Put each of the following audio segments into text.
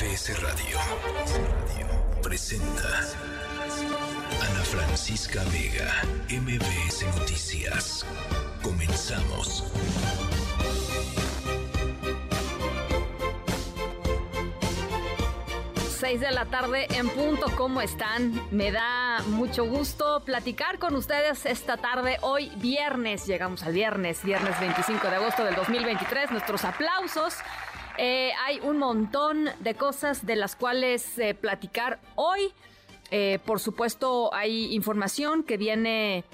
MBS Radio presenta Ana Francisca Vega, MBS Noticias. Comenzamos. Seis de la tarde en punto, ¿cómo están? Me da mucho gusto platicar con ustedes esta tarde. Hoy viernes, llegamos al viernes, viernes 25 de agosto del 2023. Nuestros aplausos eh, hay un montón de cosas de las cuales eh, platicar hoy. Eh, por supuesto, hay información que viene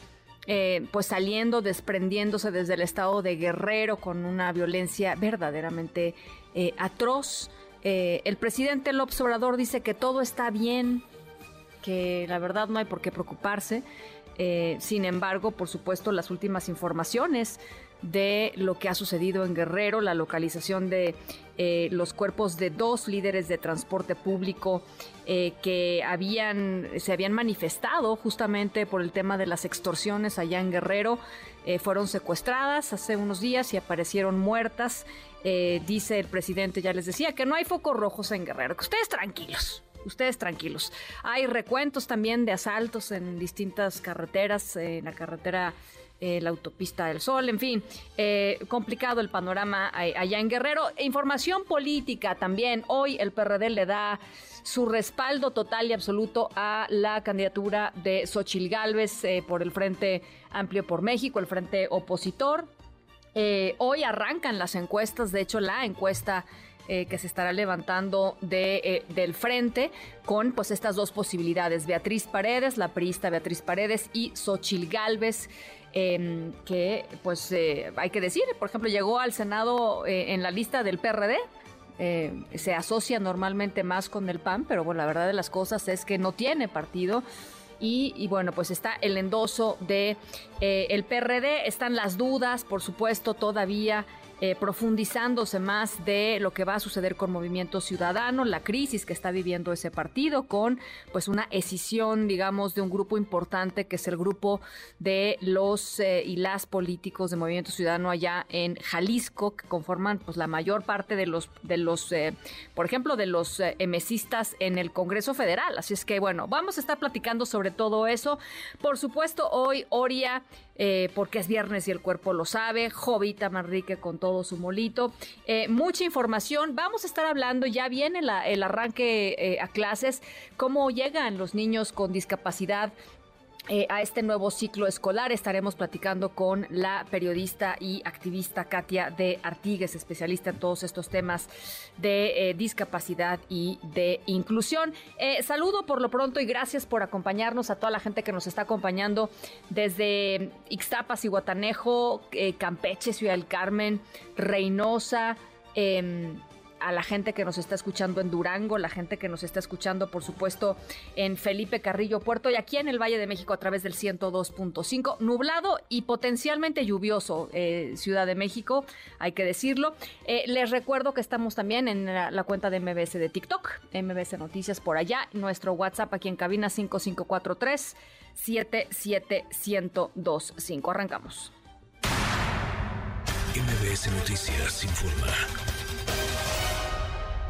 pues saliendo, desprendiéndose desde el estado de Guerrero con una violencia verdaderamente atroz. el presidente López Obrador dice que todo está bien, que la verdad no hay por qué preocuparse. sin embargo, por supuesto, las últimas informaciones de lo que ha sucedido en Guerrero, la localización de eh, los cuerpos de dos líderes de transporte público eh, que habían, se habían manifestado justamente por el tema de las extorsiones allá en Guerrero, eh, fueron secuestradas hace unos días y aparecieron muertas. dice el presidente, ya les decía, que no hay focos rojos en Guerrero, que ustedes tranquilos, ustedes tranquilos. Hay recuentos también de asaltos en distintas carreteras, en la carretera eh, la autopista del Sol, en fin, eh, complicado el panorama allá en Guerrero. Información política también. Hoy el PRD le da su respaldo total y absoluto a la candidatura de Xochil Gálvez eh, por el Frente Amplio por México, el Frente Opositor. hoy arrancan las encuestas, de hecho la encuesta que se estará levantando de, del frente con pues estas dos posibilidades, Beatriz Paredes, la priista Beatriz Paredes y Xochil Gálvez. Em, que pues eh, hay que decir, por ejemplo, llegó al Senado eh, en la lista del PRD. Eh, se asocia normalmente más con el PAN, pero bueno, la verdad de las cosas es que no tiene partido. Y, bueno, pues está el endoso de el PRD, están las dudas, por supuesto, todavía eh, profundizándose más de lo que va a suceder con Movimiento Ciudadano, la crisis que está viviendo ese partido, con pues una escisión, digamos, de un grupo importante que es el grupo de los eh, y las políticos de Movimiento Ciudadano allá en Jalisco, que conforman pues la mayor parte de los, de los, eh, por ejemplo, de los emesistas en el Congreso Federal. Así es que bueno, vamos a estar platicando sobre todo eso. Por supuesto, hoy Oria eh, porque es viernes y el cuerpo lo sabe, Jovita Manrique con todo su molito, eh, mucha información, vamos a estar hablando, ya viene el arranque eh, a clases, cómo llegan los niños con discapacidad eh, a este nuevo ciclo escolar. Estaremos platicando con la periodista y activista Katia de Artigues, especialista en todos estos temas de eh, discapacidad y de inclusión. Eh, saludo por lo pronto y gracias por acompañarnos a toda la gente que nos está acompañando desde Ixtapas y Guatanejo, Campeche, Ciudad del Carmen, Reynosa. Em, a la gente que nos está escuchando en Durango, la gente que nos está escuchando, por supuesto, en Felipe Carrillo Puerto y aquí en el Valle de México a través del 102.5, nublado y potencialmente lluvioso, eh, Ciudad de México, hay que decirlo. Eh, les recuerdo que estamos también en la, cuenta de MBS de TikTok, MBS Noticias por allá, nuestro WhatsApp aquí en cabina 5543 77125. Arrancamos. MBS Noticias informa.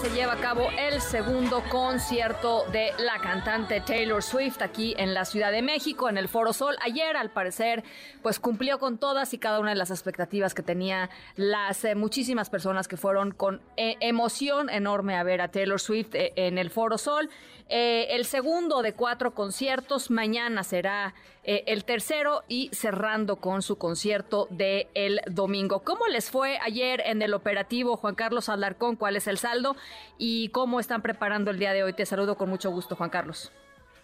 Se lleva a cabo el segundo concierto de la cantante Taylor Swift aquí en la Ciudad de México, en el Foro Sol. Ayer, al parecer, pues cumplió con todas y cada una de las expectativas que tenía las eh, muchísimas personas que fueron con eh, emoción enorme a ver a Taylor Swift eh, en el Foro Sol. El segundo de cuatro conciertos, mañana será el tercero y cerrando con su concierto de domingo. ¿Cómo les fue ayer en el operativo Juan Carlos Alarcón? ¿Cuál es el saldo? ¿Y cómo están preparando el día de hoy? Te saludo con mucho gusto, Juan Carlos.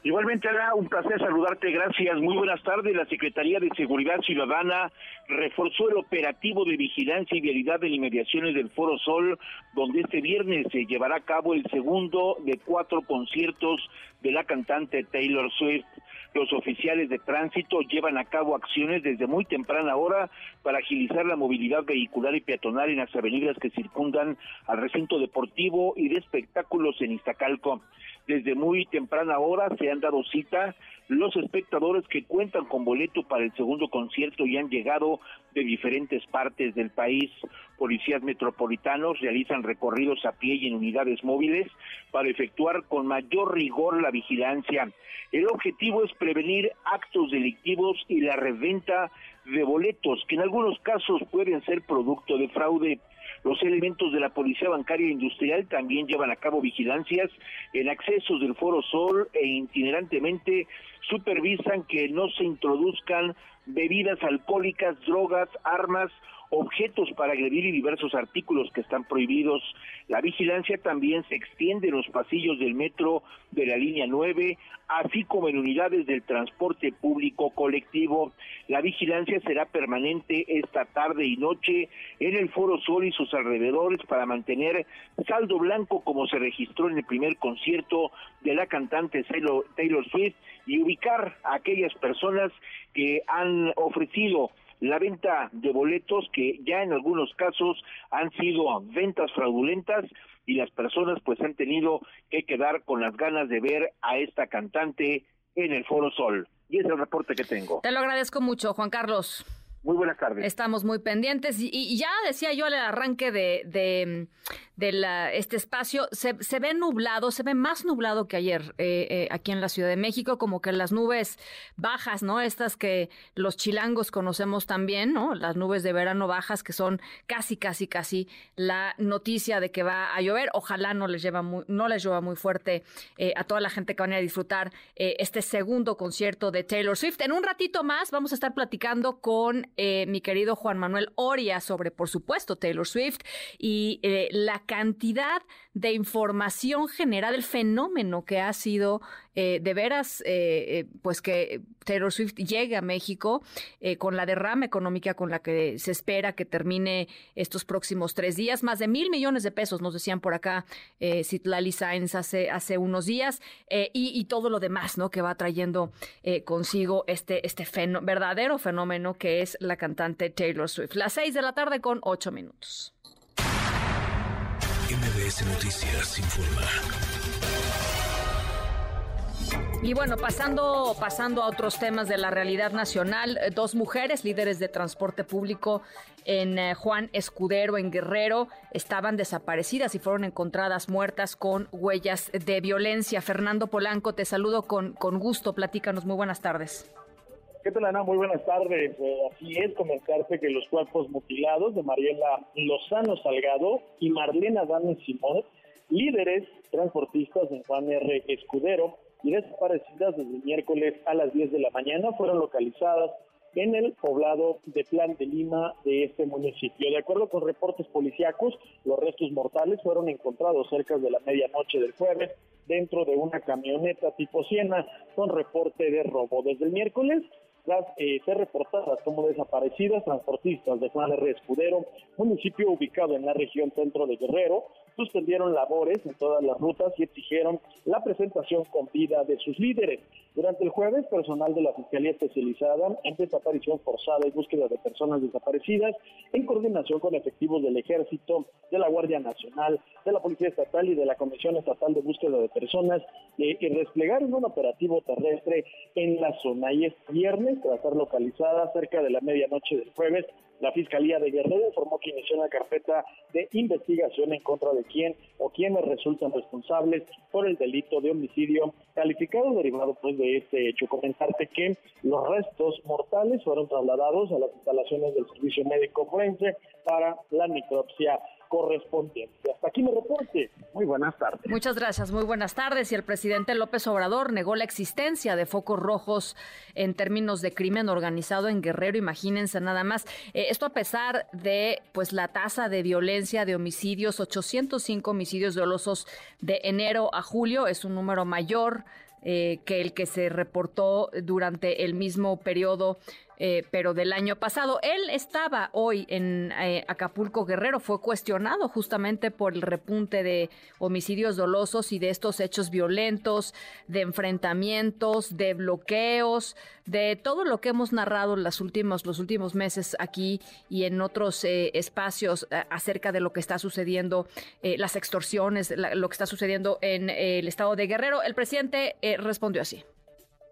Igualmente, Ana, un placer saludarte. Gracias. Muy buenas tardes. La Secretaría de Seguridad Ciudadana reforzó el operativo de vigilancia y vialidad de inmediaciones del Foro Sol, donde este viernes se llevará a cabo el segundo de cuatro conciertos de la cantante Taylor Swift. Los oficiales de tránsito llevan a cabo acciones desde muy temprana hora para agilizar la movilidad vehicular y peatonal en las avenidas que circundan al recinto deportivo y de espectáculos en Iztacalco. Desde muy temprana hora se han dado cita los espectadores que cuentan con boleto para el segundo concierto y han llegado de diferentes partes del país. Policías metropolitanos realizan recorridos a pie y en unidades móviles para efectuar con mayor rigor la vigilancia. El objetivo es prevenir actos delictivos y la reventa de boletos, que en algunos casos pueden ser producto de fraude. Los elementos de la Policía Bancaria Industrial también llevan a cabo vigilancias en accesos del Foro Sol e itinerantemente supervisan que no se introduzcan bebidas alcohólicas, drogas, armas objetos para agredir y diversos artículos que están prohibidos. La vigilancia también se extiende en los pasillos del metro de la línea 9, así como en unidades del transporte público colectivo. La vigilancia será permanente esta tarde y noche en el Foro Sol y sus alrededores para mantener saldo blanco como se registró en el primer concierto de la cantante Taylor Swift y ubicar a aquellas personas que han ofrecido la venta de boletos que ya en algunos casos han sido ventas fraudulentas y las personas pues han tenido que quedar con las ganas de ver a esta cantante en el Foro Sol. Y es el reporte que tengo. Te lo agradezco mucho, Juan Carlos. Muy buenas tardes. Estamos muy pendientes y, ya decía yo al arranque de, de, este espacio, se, ve nublado, se ve más nublado que ayer eh, eh, aquí en la Ciudad de México, como que las nubes bajas, ¿no? Estas que los chilangos conocemos también, ¿no? Las nubes de verano bajas que son casi, casi, casi la noticia de que va a llover. Ojalá no les lleva muy, no les llueva muy fuerte eh, a toda la gente que van a disfrutar este segundo concierto de Taylor Swift. En un ratito más vamos a estar platicando con eh, mi querido Juan Manuel Oria sobre, por supuesto, Taylor Swift y eh, la cantidad de información generada, el fenómeno que ha sido eh, de veras, pues que Taylor Swift llegue a México con la derrama económica con la que se espera que termine estos próximos tres días. Más de mil millones de pesos, nos decían por acá Citlali Sainz hace, hace unos días, y, todo lo demás, ¿no? Que va trayendo consigo este, este verdadero fenómeno que es la cantante Taylor Swift. Las seis de la tarde con ocho minutos. Noticias informa. Y bueno, pasando, pasando a otros temas de la realidad nacional, eh, dos mujeres líderes de transporte público en eh, Juan Escudero, en Guerrero, estaban desaparecidas y fueron encontradas muertas con huellas de violencia. Fernando Polanco, te saludo con, con gusto. Platícanos. Muy buenas tardes. ¿Qué tal, Ana? Muy buenas tardes. Eh, así es, comentarte que los cuerpos mutilados de Mariela Lozano Salgado y Marlena Dani Simón, líderes transportistas en Juan R. Escudero y desaparecidas desde el miércoles a las 10 de la mañana, fueron localizadas en el poblado de Plan de Lima de este municipio. De acuerdo con reportes policíacos, los restos mortales fueron encontrados cerca de la medianoche del jueves dentro de una camioneta tipo Siena con reporte de robo. Desde el miércoles tras eh, ser reportadas como desaparecidas transportistas de Juan R. Escudero, municipio ubicado en la región centro de Guerrero, suspendieron labores en todas las rutas y exigieron la presentación con vida de sus líderes. Durante el jueves, personal de la Fiscalía Especializada en Desaparición Forzada y Búsqueda de Personas Desaparecidas, en coordinación con efectivos del Ejército, de la Guardia Nacional, de la Policía Estatal y de la Comisión Estatal de Búsqueda de Personas, eh, desplegaron un operativo terrestre en la zona. Y este viernes, tras ser localizada cerca de la medianoche del jueves, la Fiscalía de Guerrero informó que inició una carpeta de investigación en contra de quién o quienes resultan responsables por el delito de homicidio calificado derivado pues de este hecho. Comentarte que los restos mortales fueron trasladados a las instalaciones del Servicio Médico Forense para la necropsia correspondiente. Hasta aquí mi reporte. Muy buenas tardes. Muchas gracias, muy buenas tardes. Y el presidente López Obrador negó la existencia de focos rojos en términos de crimen organizado en Guerrero. Imagínense nada más. Eh, esto a pesar de pues la tasa de violencia de homicidios, 805 homicidios dolosos de enero a julio, es un número mayor que el que se reportó durante el mismo periodo eh, pero del año pasado. Él estaba hoy en eh, Acapulco Guerrero, fue cuestionado justamente por el repunte de homicidios dolosos y de estos hechos violentos, de enfrentamientos, de bloqueos, de todo lo que hemos narrado los últimos, los últimos meses aquí y en otros eh, espacios acerca de lo que está sucediendo, las extorsiones, lo que está sucediendo en el estado de Guerrero. El presidente respondió así.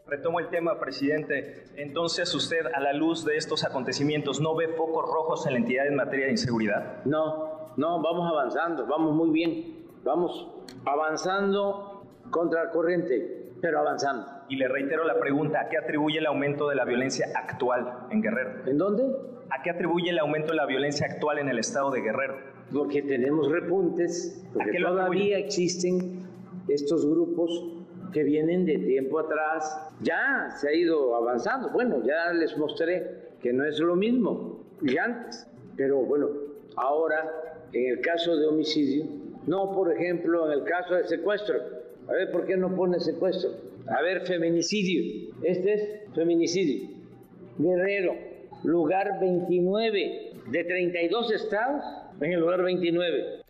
Retomo el tema, presidente. Entonces, usted, a la luz de estos acontecimientos, ¿no ve focos rojos en la entidad en materia de inseguridad? No, no, vamos avanzando, vamos muy bien. Vamos avanzando contra la corriente, pero avanzando. Y le reitero la pregunta, ¿a qué atribuye el aumento de la violencia actual en Guerrero? ¿En dónde? ¿A qué atribuye el aumento de la violencia actual en el estado de Guerrero? Porque tenemos repuntes, porque todavía existen estos grupos que vienen de tiempo atrás. Ya se ha ido avanzando. Bueno, ya les mostré que no es lo mismo que antes. Pero bueno, ahora en el caso de homicidio, no por ejemplo en el caso de secuestro. A ver, ¿por qué no pone secuestro? A ver, feminicidio. Este es feminicidio. Guerrero, lugar 29 de 32 estados, en el lugar 29.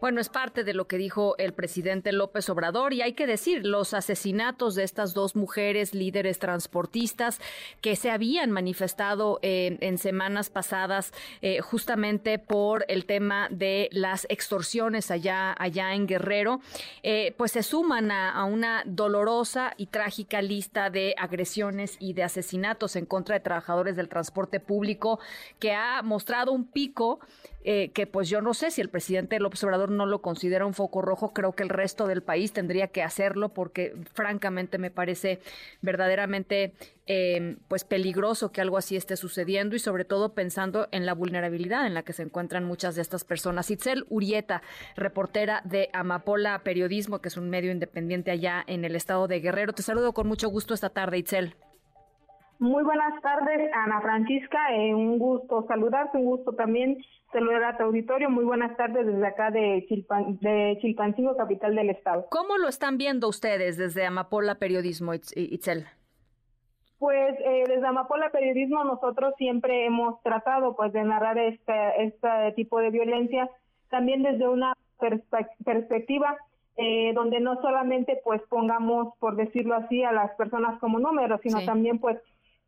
Bueno, es parte de lo que dijo el presidente López Obrador y hay que decir, los asesinatos de estas dos mujeres líderes transportistas que se habían manifestado en semanas pasadas eh, justamente por el tema de las extorsiones allá, allá en Guerrero, eh, pues se suman a una dolorosa y trágica lista de agresiones y de asesinatos en contra de trabajadores del transporte público que ha mostrado un pico eh, que pues yo no sé si el presidente López Obrador no lo considera un foco rojo, creo que el resto del país tendría que hacerlo porque francamente me parece verdaderamente em, pues peligroso que algo así esté sucediendo y sobre todo pensando en la vulnerabilidad en la que se encuentran muchas de estas personas. Itzel Urieta, reportera de Amapola Periodismo, que es un medio independiente allá en el estado de Guerrero. Te saludo con mucho gusto esta tarde, Itzel. Muy buenas tardes, Ana Francisca. Eh, un gusto saludarte, un gusto también saludar a tu auditorio. Muy buenas tardes desde acá de, Chilpan, de Chilpancingo, capital del estado. ¿Cómo lo están viendo ustedes desde Amapola Periodismo, Itzel? Pues eh, desde Amapola Periodismo nosotros siempre hemos tratado pues de narrar este, este tipo de violencia también desde una perspectiva eh, donde no solamente pues pongamos, por decirlo así, a las personas como números, sino también pues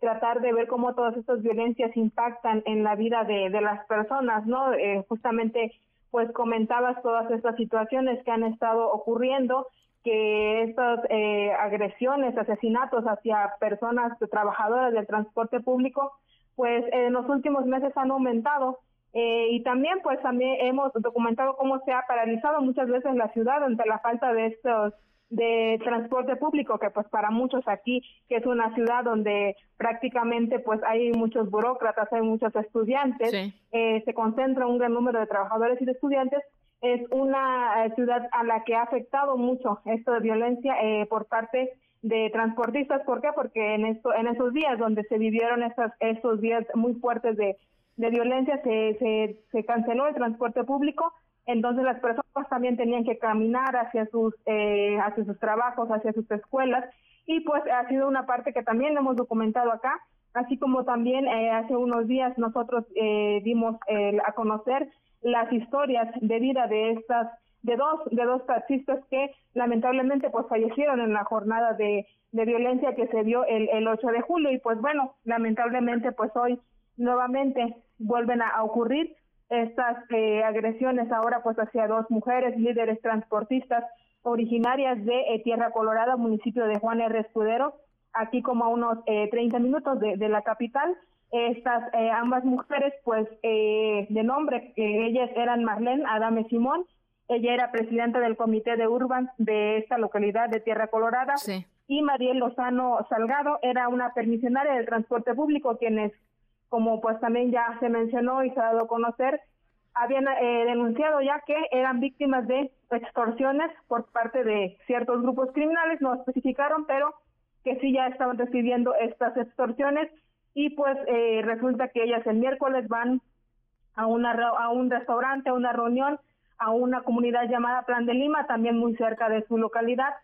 tratar de ver cómo todas estas violencias impactan en la vida de, las personas, ¿no? Eh, justamente, pues comentabas todas estas situaciones que han estado ocurriendo, que estas eh, agresiones, asesinatos hacia personas trabajadoras del transporte público, pues en los últimos meses han aumentado. Eh, y también, pues también hemos documentado cómo se ha paralizado muchas veces la ciudad ante la falta de estos de transporte público que pues para muchos aquí que es una ciudad donde prácticamente pues hay muchos burócratas hay muchos estudiantes eh, se concentra un gran número de trabajadores y de estudiantes es una eh, ciudad a la que ha afectado mucho esto de violencia eh, por parte de transportistas ¿por qué? porque en esto en esos días donde se vivieron estos esos días muy fuertes de, de violencia se, se se canceló el transporte público entonces las personas también tenían que caminar hacia sus eh, hacia sus trabajos, hacia sus escuelas. Y pues ha sido una parte que también hemos documentado acá, así como también eh, hace unos días nosotros eh, dimos a conocer las historias de vida de estas de dos de dos taxistas que lamentablemente pues fallecieron en la jornada de, violencia que se dio el, el 8 de julio. Y pues bueno lamentablemente pues hoy nuevamente vuelven a ocurrir estas eh, agresiones ahora pues hacia dos mujeres líderes transportistas originarias de eh, Tierra Colorada, municipio de Juan R. Escudero, aquí como a unos eh, 30 minutos de, de, la capital. Estas eh, ambas mujeres, pues de nombre, ellas eran Marlene Adame Simón, ella era presidenta del comité de Urban de esta localidad de Tierra Colorada, y Mariel Lozano Salgado era una permisionaria del transporte público, quienes como pues también ya se mencionó y se ha dado a conocer, habían eh, denunciado ya que eran víctimas de extorsiones por parte de ciertos grupos criminales, no especificaron, pero que sí ya estaban recibiendo estas extorsiones. Y pues eh, resulta que ellas el miércoles van a una a un restaurante, a una reunión, a una comunidad llamada Plan de Lima, también muy cerca de su localidad,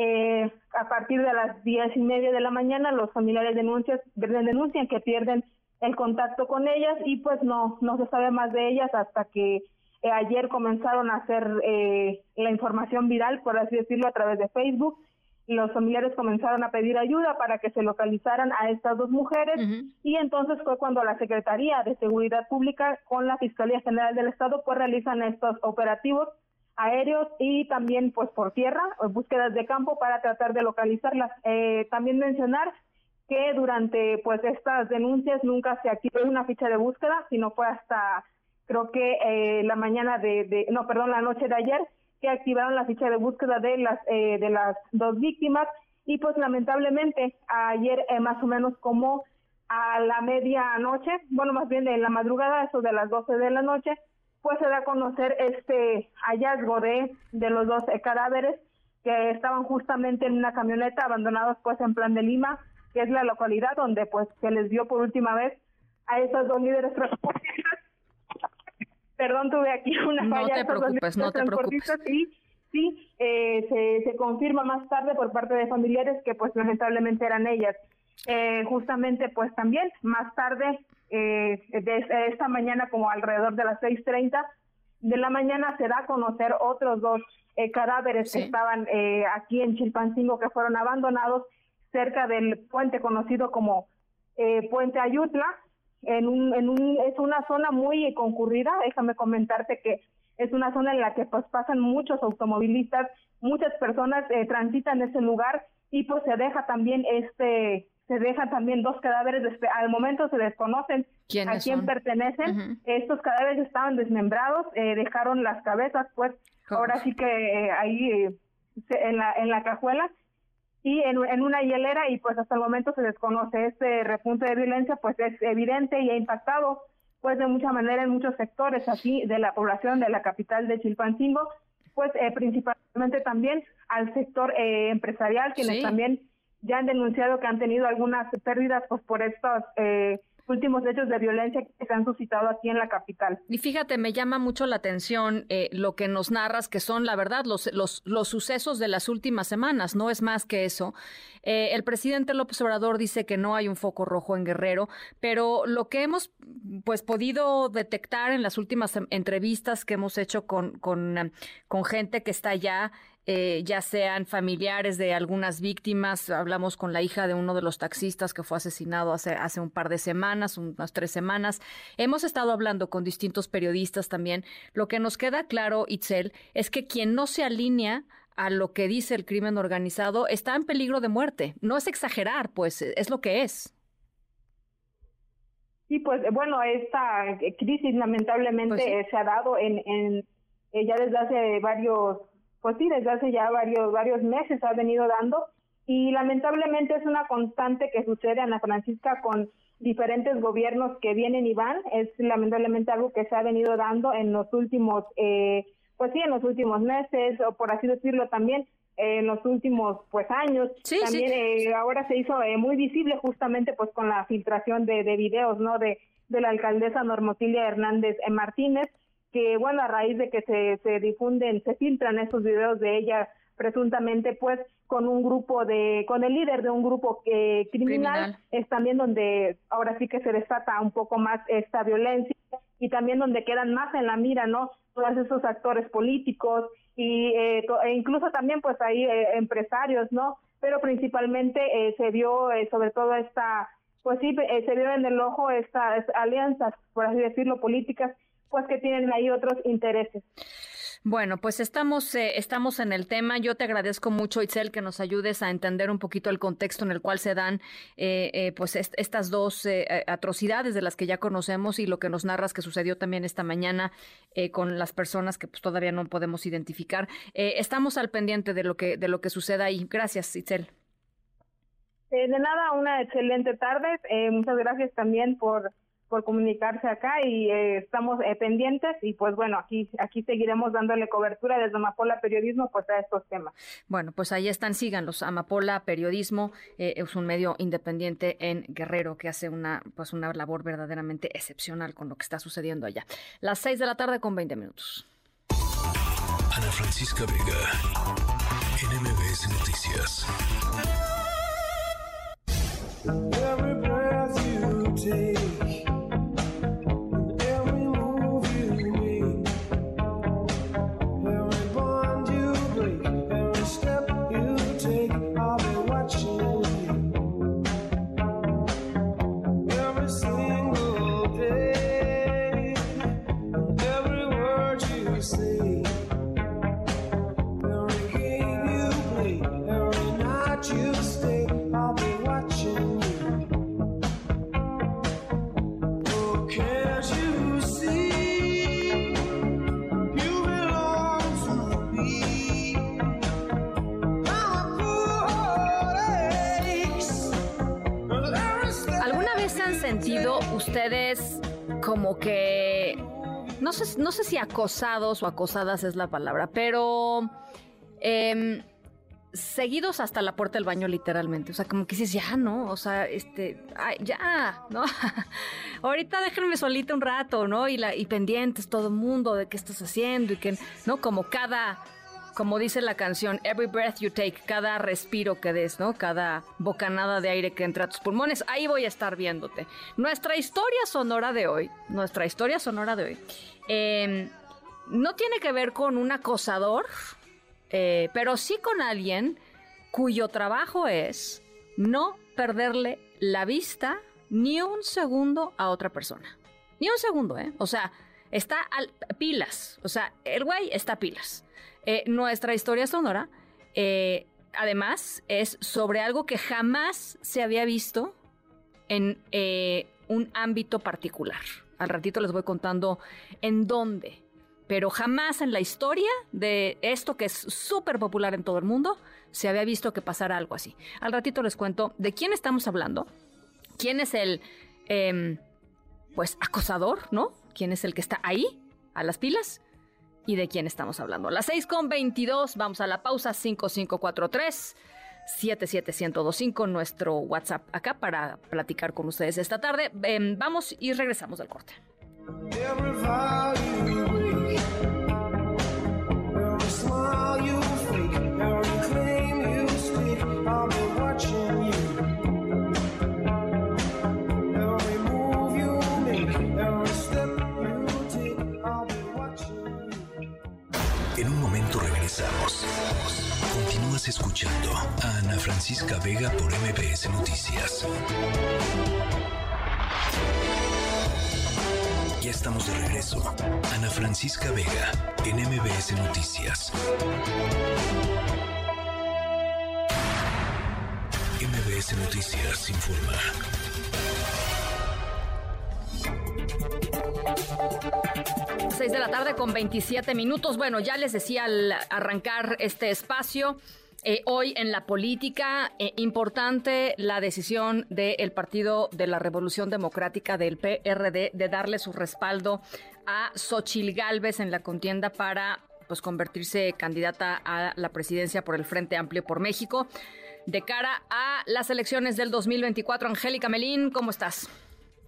Eh, a partir de las diez y media de la mañana, los familiares denuncian, denuncian que pierden el contacto con ellas y pues no, no se sabe más de ellas hasta que eh, ayer comenzaron a hacer eh, la información viral, por así decirlo, a través de Facebook. Los familiares comenzaron a pedir ayuda para que se localizaran a estas dos mujeres y entonces fue cuando la Secretaría de Seguridad Pública con la Fiscalía General del Estado pues realizan estos operativos aéreos y también pues por tierra, búsquedas de campo para tratar de localizarlas. Eh, también mencionar que durante pues estas denuncias nunca se activó una ficha de búsqueda, sino fue hasta creo que eh, la mañana de, no, perdón, la noche de ayer que activaron la ficha de búsqueda de las eh, de las dos víctimas. Y pues lamentablemente ayer más o menos como a la medianoche, bueno, más bien en la madrugada, eso de las 12 de la noche, pues se da a conocer este hallazgo de, de los dos cadáveres que estaban justamente en una camioneta abandonados pues en Plan de Lima, que es la localidad donde pues se les vio por última vez a esos dos líderes transportistas. Perdón, tuve aquí una falla. No te preocupes, no te preocupes. Sí, sí eh, se, se confirma más tarde por parte de familiares que pues lamentablemente eran ellas. Eh, justamente pues también más tarde eh, de esta mañana como alrededor de las 6.30 de la mañana se da a conocer otros dos eh, cadáveres que estaban eh, aquí en Chilpancingo que fueron abandonados cerca del puente conocido como eh, Puente Ayutla. En un, en un, es una zona muy concurrida, déjame comentarte que es una zona en la que pues pasan muchos automovilistas, muchas personas transitan ese lugar y pues se deja también este se dejan también dos cadáveres, al momento se desconocen a quién pertenecen. Estos cadáveres estaban desmembrados, eh, dejaron las cabezas, pues ahora sí que eh, ahí eh, en, la, en la cajuela y en, en, una hielera y pues hasta el momento se desconoce. Este repunte de violencia pues es evidente y ha impactado pues de mucha manera en muchos sectores así de la población de la capital de Chilpancingo, pues principalmente también al sector empresarial, quienes también ya han denunciado que han tenido algunas pérdidas pues por estos eh, últimos hechos de violencia que se han suscitado aquí en la capital. Y fíjate, me llama mucho la atención eh, lo que nos narras, que son la verdad los, los, los sucesos de las últimas semanas, no es más que eso. Eh, el presidente López Obrador dice que no hay un foco rojo en Guerrero, pero lo que hemos pues podido detectar en las últimas entrevistas que hemos hecho con, con, con gente que está allá eh, ya sean familiares de algunas víctimas. Hablamos con la hija de uno de los taxistas que fue asesinado hace, hace un par de semanas, unas tres semanas. Hemos estado hablando con distintos periodistas también. Lo que nos queda claro, Itzel, es que quien no se alinea a lo que dice el crimen organizado está en peligro de muerte. No es exagerar, pues es lo que es. Sí, pues bueno, esta crisis lamentablemente pues se ha dado en, en eh, ya desde hace varios pues sí, desde hace ya varios, varios meses ha venido dando y lamentablemente es una constante que sucede, Ana Francisca, con diferentes gobiernos que vienen y van. Es lamentablemente algo que se ha venido dando en los últimos, eh, pues sí, en los últimos meses, o por así decirlo también, en los últimos pues años. también Eh, ahora se hizo eh, muy visible justamente pues con la filtración de, de videos, ¿no? De, de la alcaldesa Normotilia Hernández Martínez, que bueno, a raíz de que se, se difunden, se filtran esos videos de ella presuntamente pues con un grupo de, con el líder de un grupo eh, criminal, es también donde ahora sí que se desata un poco más esta violencia y también donde quedan más en la mira, ¿no? Todos esos actores políticos y eh, e incluso también pues ahí eh, empresarios, ¿no? Pero principalmente eh, se vio sobre todo esta, pues sí, se vio en el ojo estas alianzas, por así decirlo, políticas pues que tienen ahí otros intereses. Bueno, pues estamos, eh, estamos en el tema. Yo te agradezco mucho, Itzel, que nos ayudes a entender un poquito el contexto en el cual se dan eh, eh, pues estas dos atrocidades de las que ya conocemos y lo que nos narras que sucedió también esta mañana con las personas que pues, todavía no podemos identificar. estamos al pendiente de lo que de lo que suceda ahí. Gracias, Itzel. de nada, una excelente tarde. muchas gracias también por por comunicarse acá y eh, estamos eh, pendientes y pues bueno, aquí aquí seguiremos dándole cobertura desde Amapola Periodismo pues a estos temas. Bueno, pues ahí están, síganlos. Amapola Periodismo eh, es un medio independiente en Guerrero que hace una pues una labor verdaderamente excepcional con lo que está sucediendo allá. Las seis de la tarde con 20 minutos. Ana Francisca Vega en MBS Noticias. ustedes como que, no sé, no sé si acosados o acosadas es la palabra, pero em, seguidos hasta la puerta del baño literalmente. O sea, como que dices, ya, ¿no? O sea, este, ya, ¿no? Ahorita déjenme solita un rato, ¿no? Y, la, y pendientes todo el mundo de qué estás haciendo y que, ¿no? Como cada como dice la canción, every breath you take, cada respiro que des, ¿no? Cada bocanada de aire que entra a tus pulmones, ahí voy a estar viéndote. Nuestra historia sonora de hoy, nuestra historia sonora de hoy, em, no tiene que ver con un acosador, eh, pero sí con alguien cuyo trabajo es no perderle la vista ni un segundo a otra persona. Ni un segundo, ¿eh? O sea, está al pilas. O sea, el güey está pilas. Eh, nuestra historia sonora, eh, además, es sobre algo que jamás se había visto en eh, un ámbito particular. Al ratito les voy contando en dónde, pero jamás en la historia de esto que es súper popular en todo el mundo se había visto que pasara algo así. Al ratito les cuento de quién estamos hablando, quién es el, em, pues, acosador, ¿no? ¿Quién es el que está ahí, a las pilas? Y de quién estamos hablando. Las 6 con 22, vamos a la pausa 5543. 77125, nuestro WhatsApp acá para platicar con ustedes esta tarde. Em, vamos y regresamos del corte. Continúas escuchando a Ana Francisca Vega por MBS Noticias. Ya estamos de regreso. Ana Francisca Vega en MBS Noticias. MBS Noticias informa. 6 de la tarde con 27 minutos. Bueno, ya les decía al arrancar este espacio. Eh, hoy en la política, eh, importante la decisión del Partido de la Revolución Democrática del PRD de darle su respaldo a Xochil Gálvez en la contienda para pues convertirse candidata a la presidencia por el Frente Amplio por México. De cara a las elecciones del 2024, Angélica Melín, ¿cómo estás?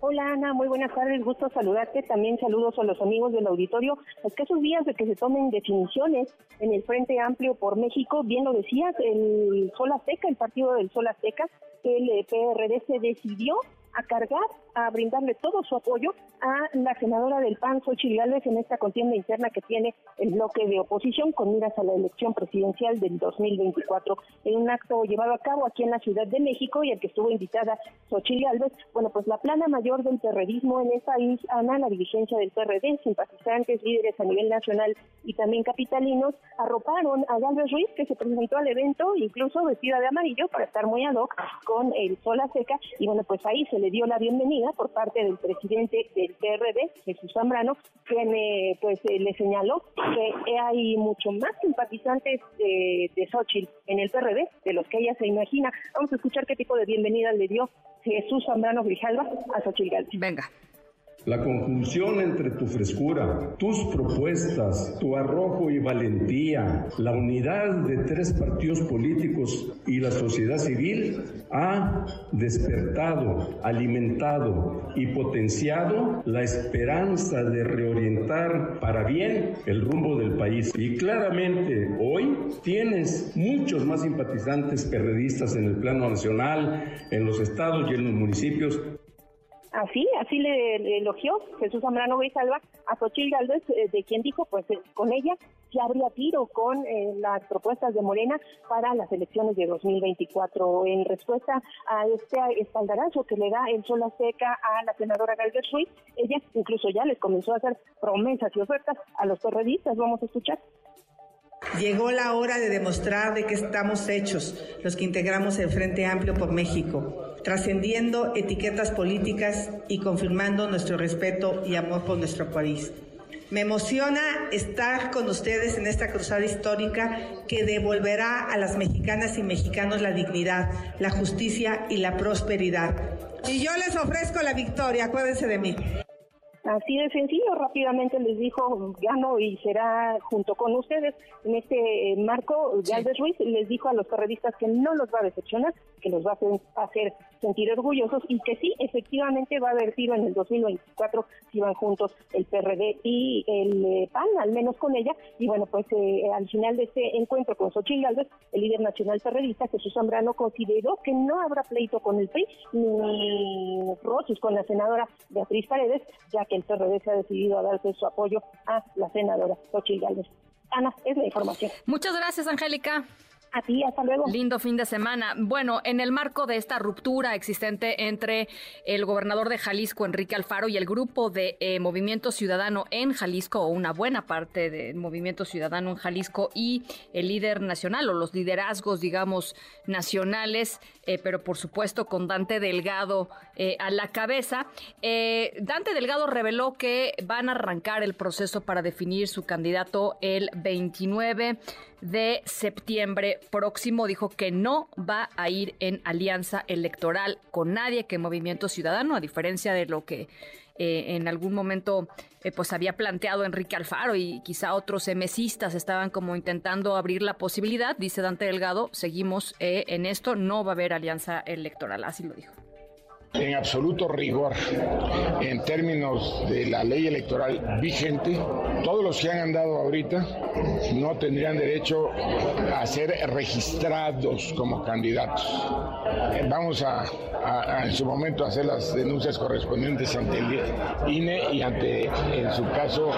Hola Ana, muy buenas tardes, gusto saludarte. También saludos a los amigos del auditorio. esos días de que se tomen definiciones en el Frente Amplio por México, bien lo decías, el Sol Azteca, el partido del Sol Azteca, el PRD se decidió a cargar, a brindarle todo su apoyo a la senadora del PAN, Xochitl Gálvez, en esta contienda interna que tiene el bloque de oposición con miras a la elección presidencial del 2024. En un acto llevado a cabo aquí en la Ciudad de México y al que estuvo invitada Xochitl Gálvez, bueno, pues la plana mayor del terrorismo en el país, Ana, la dirigencia del PRD, simpatizantes, líderes a nivel nacional y también capitalinos, arroparon a Gálvez Ruiz, que se presentó al evento, incluso vestida de amarillo, para estar muy ad hoc con el sol a seca, y bueno, pues ahí se le dio la bienvenida por parte del presidente del PRD, Jesús Zambrano, quien pues eh, le señaló que hay mucho más simpatizantes de, de Xochitl en el PRD de los que ella se imagina. Vamos a escuchar qué tipo de bienvenida le dio Jesús Zambrano Grijalva a Xochitl Venga. La conjunción entre tu frescura, tus propuestas, tu arrojo y valentía, la unidad de tres partidos políticos y la sociedad civil ha despertado, alimentado y potenciado la esperanza de reorientar para bien el rumbo del país. Y claramente hoy tienes muchos más simpatizantes perredistas en el plano nacional, en los estados y en los municipios Así, así le, elogió Jesús Zambrano Salva a Xochitl Gálvez, eh, de quien dijo, pues eh, con ella se habría tiro con eh, las propuestas de Morena para las elecciones de 2024. En respuesta a este espaldarazo que le da el sol seca a la senadora Gálvez Ruiz, ella incluso ya les comenzó a hacer promesas y ofertas a los periodistas. Vamos a escuchar. Llegó la hora de demostrar de qué estamos hechos los que integramos el Frente Amplio por México, trascendiendo etiquetas políticas y confirmando nuestro respeto y amor por nuestro país. Me emociona estar con ustedes en esta cruzada histórica que devolverá a las mexicanas y mexicanos la dignidad, la justicia y la prosperidad. Y yo les ofrezco la victoria, acuérdense de mí. Así de sencillo, rápidamente les dijo, gano y será junto con ustedes en este eh, marco. Galvez Ruiz les dijo a los periodistas que no los va a decepcionar, que los va a hacer sentir orgullosos y que sí, efectivamente va a haber sido en el 2024 si van juntos el PRD y el eh, PAN, al menos con ella. Y bueno, pues eh, al final de este encuentro con Xochitl Galvez, el líder nacional perredista, Jesús Zambrano, consideró que no habrá pleito con el PRI ni roces con la senadora Beatriz Paredes, ya que el PRD se ha decidido a darse su apoyo a la senadora Xochitl Gálvez. Ana, es la información. Muchas gracias, Angélica. A ti, hasta luego. Lindo fin de semana. Bueno, en el marco de esta ruptura existente entre el gobernador de Jalisco, Enrique Alfaro, y el grupo de eh, Movimiento Ciudadano en Jalisco, o una buena parte del Movimiento Ciudadano en Jalisco, y el líder nacional, o los liderazgos, digamos, nacionales, eh, pero por supuesto con Dante Delgado eh, a la cabeza, Dante Delgado reveló que van a arrancar el proceso para definir su candidato el 29 de septiembre próximo. Dijo que no va a ir en alianza electoral con nadie que Movimiento Ciudadano, a diferencia de lo que eh, en algún momento eh, pues había planteado Enrique Alfaro y quizá otros emesistas estaban como intentando abrir la posibilidad, dice Dante Delgado, seguimos eh, en esto, no va a haber alianza electoral, así lo dijo en absoluto rigor en términos de la ley electoral vigente, todos los que han andado ahorita no tendrían derecho a ser registrados como candidatos. Vamos a, en su momento hacer las denuncias correspondientes ante el INE y ante, en su caso,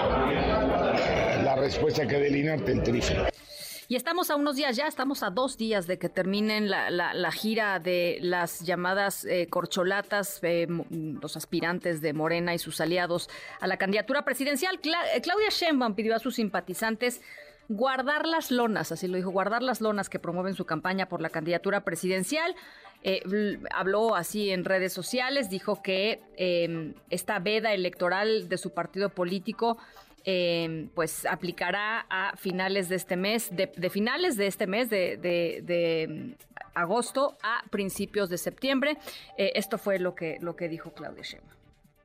la respuesta que del INE ante el TRIFE. Y estamos a unos días ya, estamos a dos días de que terminen la, gira de las llamadas eh, corcholatas, eh, los aspirantes de Morena y sus aliados a la candidatura presidencial. Eh, Claudia Sheinbaum pidió a sus simpatizantes guardar las lonas, así lo dijo, guardar las lonas que promueven su campaña por la candidatura presidencial. habló así en redes sociales, dijo que em, esta veda electoral de su partido político Em, pues aplicará a finales de este mes, de, finales de este mes de, mm, agosto a principios de septiembre. Eh, esto fue lo que, lo que dijo Claudia Sheinbaum.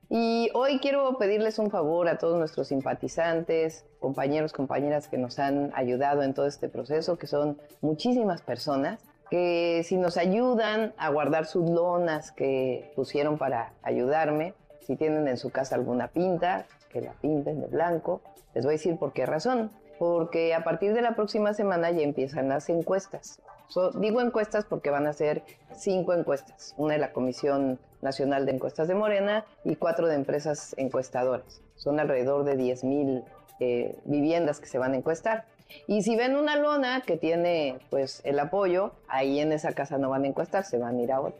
Y hoy quiero pedirles un favor a todos nuestros simpatizantes, compañeros, compañeras que nos han ayudado en todo este proceso, que son muchísimas personas, que si nos ayudan a guardar sus lonas que pusieron para ayudarme, si tienen en su casa alguna pinta, que la pinten de blanco. Les voy a decir por qué razón. Porque a partir de la próxima semana ya empiezan las encuestas. digo encuestas porque van a ser cinco encuestas. Una de la Comisión Nacional de Encuestas de Morena y cuatro de empresas encuestadoras. Son alrededor de 10 mil eh, viviendas que se van a encuestar. Y si ven una lona que tiene pues el apoyo, ahí en esa casa no van a encuestar, se van a ir a otra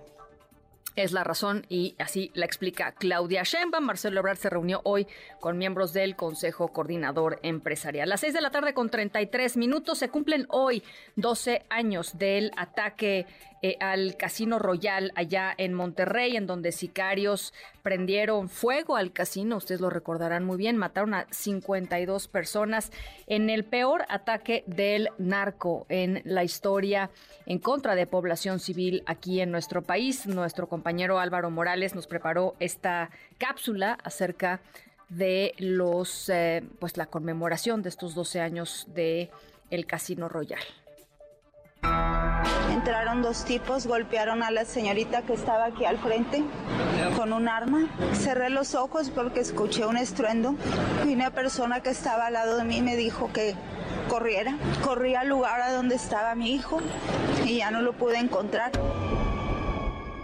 es la razón y así la explica Claudia Sheinbaum. Marcelo Ebrard se reunió hoy con miembros del Consejo Coordinador Empresarial. A las 6 de la tarde con 33 minutos se cumplen hoy 12 años del ataque eh, al Casino Royal allá en Monterrey, en donde sicarios prendieron fuego al casino, ustedes lo recordarán muy bien, mataron a 52 personas en el peor ataque del narco en la historia en contra de población civil aquí en nuestro país. Nuestro compañero Álvaro Morales nos preparó esta cápsula acerca de los eh, pues la conmemoración de estos 12 años de el Casino Royal. Entraron dos tipos, golpearon a la señorita que estaba aquí al frente con un arma. Cerré los ojos porque escuché un estruendo y una persona que estaba al lado de mí me dijo que corriera. Corrí al lugar a donde estaba mi hijo y ya no lo pude encontrar.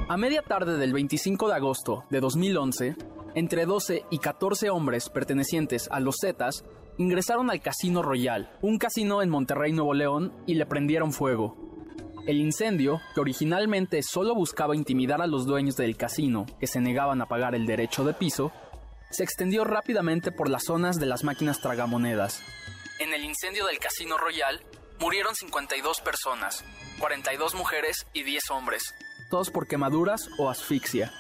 A media tarde del 25 de agosto de 2011, entre 12 y 14 hombres pertenecientes a los Zetas ingresaron al Casino Royal, un casino en Monterrey, Nuevo León, y le prendieron fuego. El incendio, que originalmente solo buscaba intimidar a los dueños del casino, que se negaban a pagar el derecho de piso, se extendió rápidamente por las zonas de las máquinas tragamonedas. En el incendio del Casino Royal murieron 52 personas, 42 mujeres y 10 hombres, todos por quemaduras o asfixia.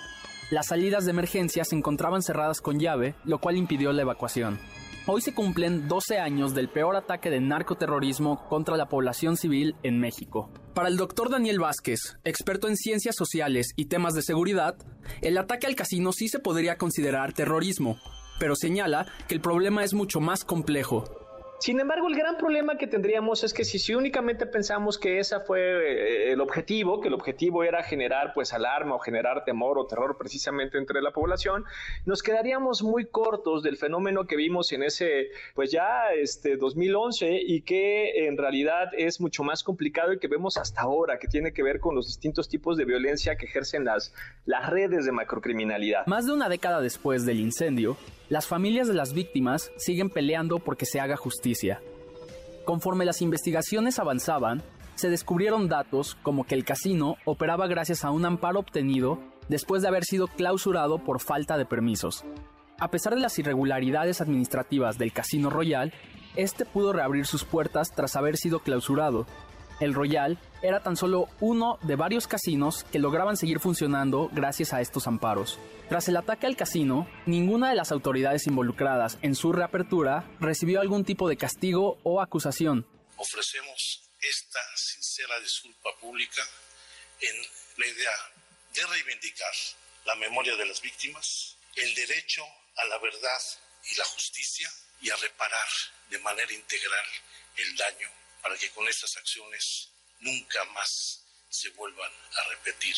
Las salidas de emergencia se encontraban cerradas con llave, lo cual impidió la evacuación. Hoy se cumplen 12 años del peor ataque de narcoterrorismo contra la población civil en México. Para el doctor Daniel Vázquez, experto en ciencias sociales y temas de seguridad, el ataque al casino sí se podría considerar terrorismo, pero señala que el problema es mucho más complejo. Sin embargo, el gran problema que tendríamos es que si, únicamente pensamos que ese fue eh, el objetivo, que el objetivo era generar pues alarma o generar temor o terror precisamente entre la población, nos quedaríamos muy cortos del fenómeno que vimos en ese pues ya este 2011 y que en realidad es mucho más complicado y que vemos hasta ahora, que tiene que ver con los distintos tipos de violencia que ejercen las, las redes de macrocriminalidad. Más de una década después del incendio, las familias de las víctimas siguen peleando porque se haga justicia. Conforme las investigaciones avanzaban, se descubrieron datos como que el casino operaba gracias a un amparo obtenido después de haber sido clausurado por falta de permisos. A pesar de las irregularidades administrativas del Casino Royal, este pudo reabrir sus puertas tras haber sido clausurado. El Royal era tan solo uno de varios casinos que lograban seguir funcionando gracias a estos amparos. Tras el ataque al casino, ninguna de las autoridades involucradas en su reapertura recibió algún tipo de castigo o acusación. Ofrecemos esta sincera disculpa pública en la idea de reivindicar la memoria de las víctimas, el derecho a la verdad y la justicia y a reparar de manera integral el daño para que con estas acciones nunca más se vuelvan a repetir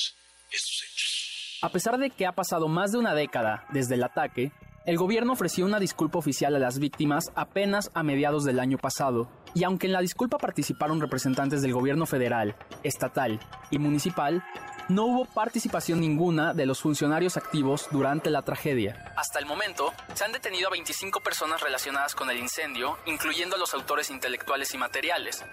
estos hechos. A pesar de que ha pasado más de una década desde el ataque, el gobierno ofreció una disculpa oficial a las víctimas apenas a mediados del año pasado, y aunque en la disculpa participaron representantes del gobierno federal, estatal y municipal, no hubo participación ninguna de los funcionarios activos durante la tragedia. Hasta el momento, se han detenido a 25 personas relacionadas con el incendio, incluyendo a los autores intelectuales y materiales,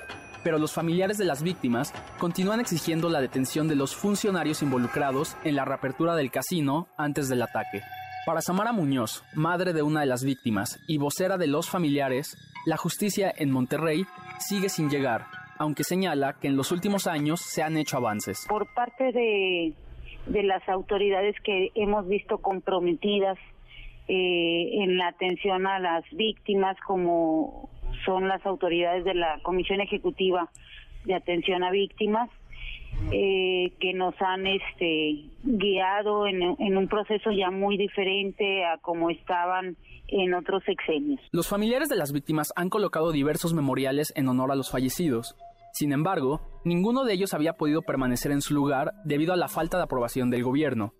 pero los familiares de las víctimas continúan exigiendo la detención de los funcionarios involucrados en la reapertura del casino antes del ataque. Para Samara Muñoz, madre de una de las víctimas y vocera de los familiares, la justicia en Monterrey sigue sin llegar, aunque señala que en los últimos años se han hecho avances. Por parte de, las autoridades que hemos visto comprometidas eh, en la atención a las víctimas, como son las autoridades de la Comisión Ejecutiva de Atención a Víctimas, eh, que nos han este, guiado en, en, un proceso ya muy diferente a como estaban en otros sexenios. Los familiares de las víctimas han colocado diversos memoriales en honor a los fallecidos. Sin embargo, ninguno de ellos había podido permanecer en su lugar debido a la falta de aprobación del gobierno.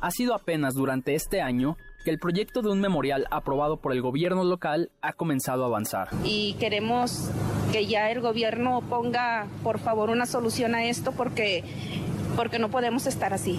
Ha sido apenas durante este año que el proyecto de un memorial aprobado por el gobierno local ha comenzado a avanzar. Y queremos que ya el gobierno ponga, por favor, una solución a esto porque, porque no podemos estar así.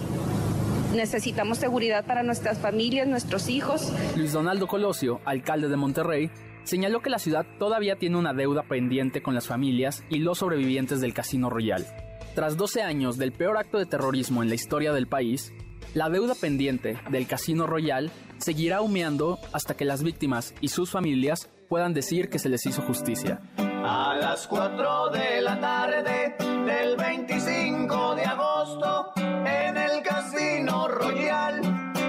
Necesitamos seguridad para nuestras familias, nuestros hijos. Luis Donaldo Colosio, alcalde de Monterrey, señaló que la ciudad todavía tiene una deuda pendiente con las familias y los sobrevivientes del Casino Royal. Tras 12 años del peor acto de terrorismo en la historia del país, la deuda pendiente del Casino Royal seguirá humeando hasta que las víctimas y sus familias puedan decir que se les hizo justicia. a las 4 de la tarde del 25 de agosto en el Casino Royal.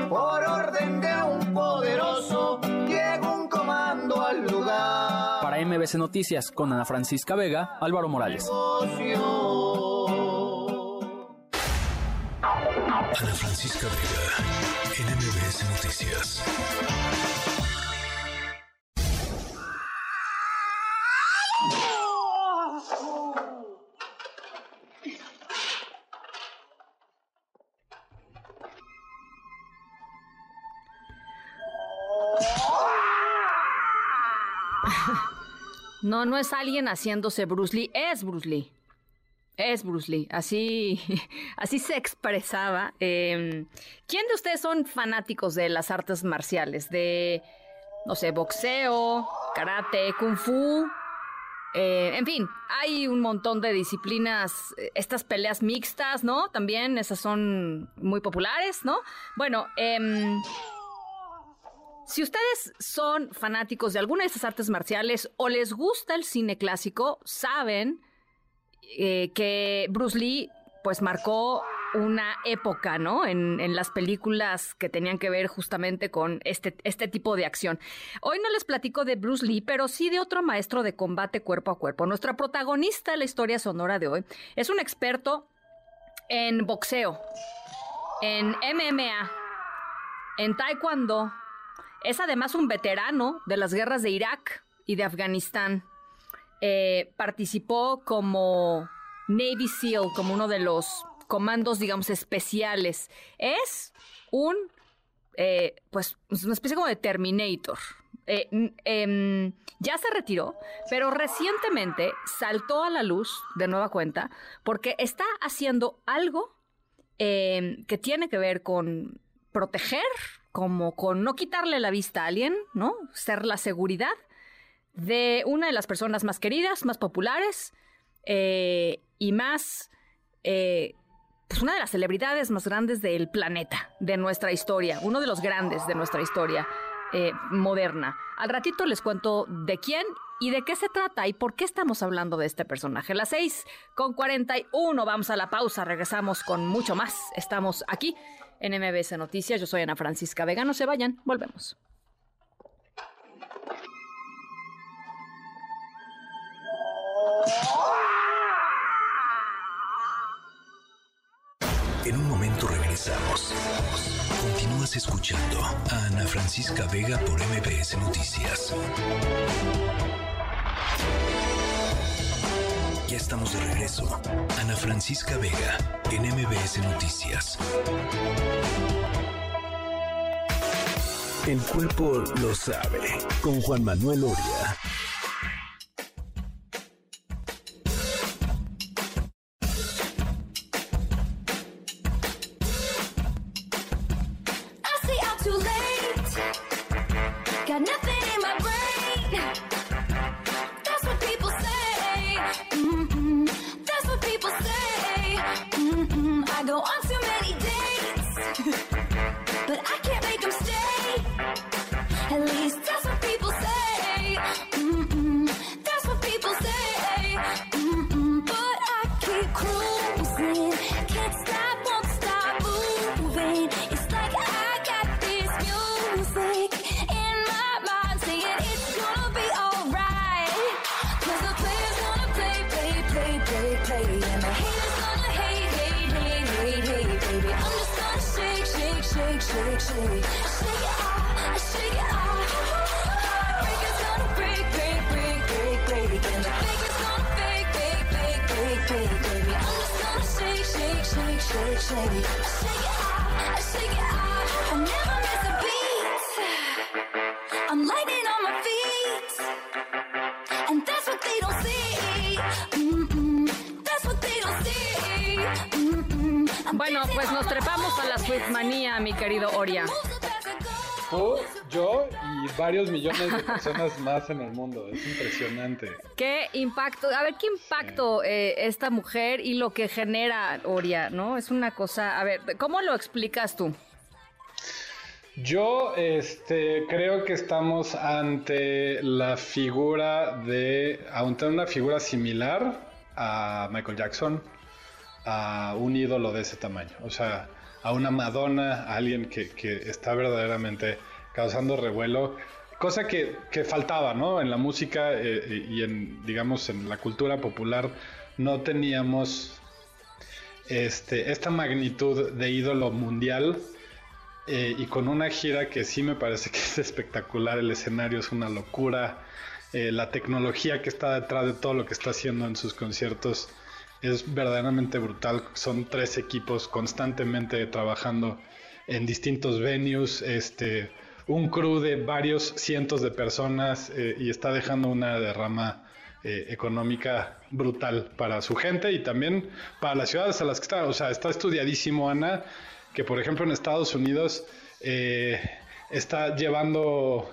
Por orden de un poderoso, llega un comando al lugar. Para MBC Noticias, con Ana Francisca Vega, Álvaro Morales. Ana Francisca Vega, en MBS Noticias. No, no es alguien haciéndose Bruce Lee, es Bruce Lee. Es Bruce Lee, así, así se expresaba. Em, ¿Quién de ustedes son fanáticos de las artes marciales? De, no sé, boxeo, karate, kung fu. Eh, en fin, hay un montón de disciplinas, eh, estas peleas mixtas, ¿no? También esas son muy populares, ¿no? Bueno, em, si ustedes son fanáticos de alguna de estas artes marciales o les gusta el cine clásico, saben eh, que Bruce Lee pues marcó una época, ¿no? En, en, las películas que tenían que ver justamente con este, este tipo de acción. Hoy no les platico de Bruce Lee, pero sí de otro maestro de combate cuerpo a cuerpo. Nuestra protagonista la historia sonora de hoy es un experto en boxeo, en MMA, en taekwondo. Es además un veterano de las guerras de Irak y de Afganistán. Eh, participó como Navy SEAL, como uno de los comandos, digamos, especiales. Es un, eh, pues, una especie como de Terminator. Eh, eh, ya se retiró, pero recientemente saltó a la luz de nueva cuenta porque está haciendo algo em, que tiene que ver con proteger, como con no quitarle la vista a alguien, ¿no? Ser la seguridad de una de las personas más queridas, más populares eh, y más, eh, pues una de las celebridades más grandes del planeta, de nuestra historia, uno de los grandes de nuestra historia eh, moderna. Al ratito les cuento de quién y de qué se trata y por qué estamos hablando de este personaje. Las 6 con 41, vamos a la pausa, regresamos con mucho más. Estamos aquí en MBS Noticias, yo soy Ana Francisca Vega, no se vayan, volvemos. En un momento regresamos. Continúas escuchando a Ana Francisca Vega por MBS Noticias. Ya estamos de regreso. Ana Francisca Vega en MBS Noticias. El cuerpo lo sabe. Con Juan Manuel Oria. Bueno, pues nos trepamos a la Sweetmanía, mi querido Oria. Tú, yo y varios millones de personas más en el mundo. Es impresionante. Qué impacto, a ver, qué impacto eh, esta mujer y lo que genera Oria, ¿no? Es una cosa, a ver, ¿cómo lo explicas tú? Yo este, creo que estamos ante la figura de, ante una figura similar a Michael Jackson, a un ídolo de ese tamaño. O sea, a una Madonna, a alguien que, está verdaderamente causando revuelo. Cosa que, faltaba, ¿no? En la música eh, y en, digamos, en la cultura popular no teníamos este, esta magnitud de ídolo mundial eh, y con una gira que sí me parece que es espectacular, el escenario es una locura, eh, la tecnología que está detrás de todo lo que está haciendo en sus conciertos es verdaderamente brutal, son tres equipos constantemente trabajando en distintos venues, este, un crew de varios cientos de personas eh, y está dejando una derrama económica brutal para su gente y también para las ciudades a las que está. O sea, está estudiadísimo, Ana, que por ejemplo en Estados Unidos eh, está llevando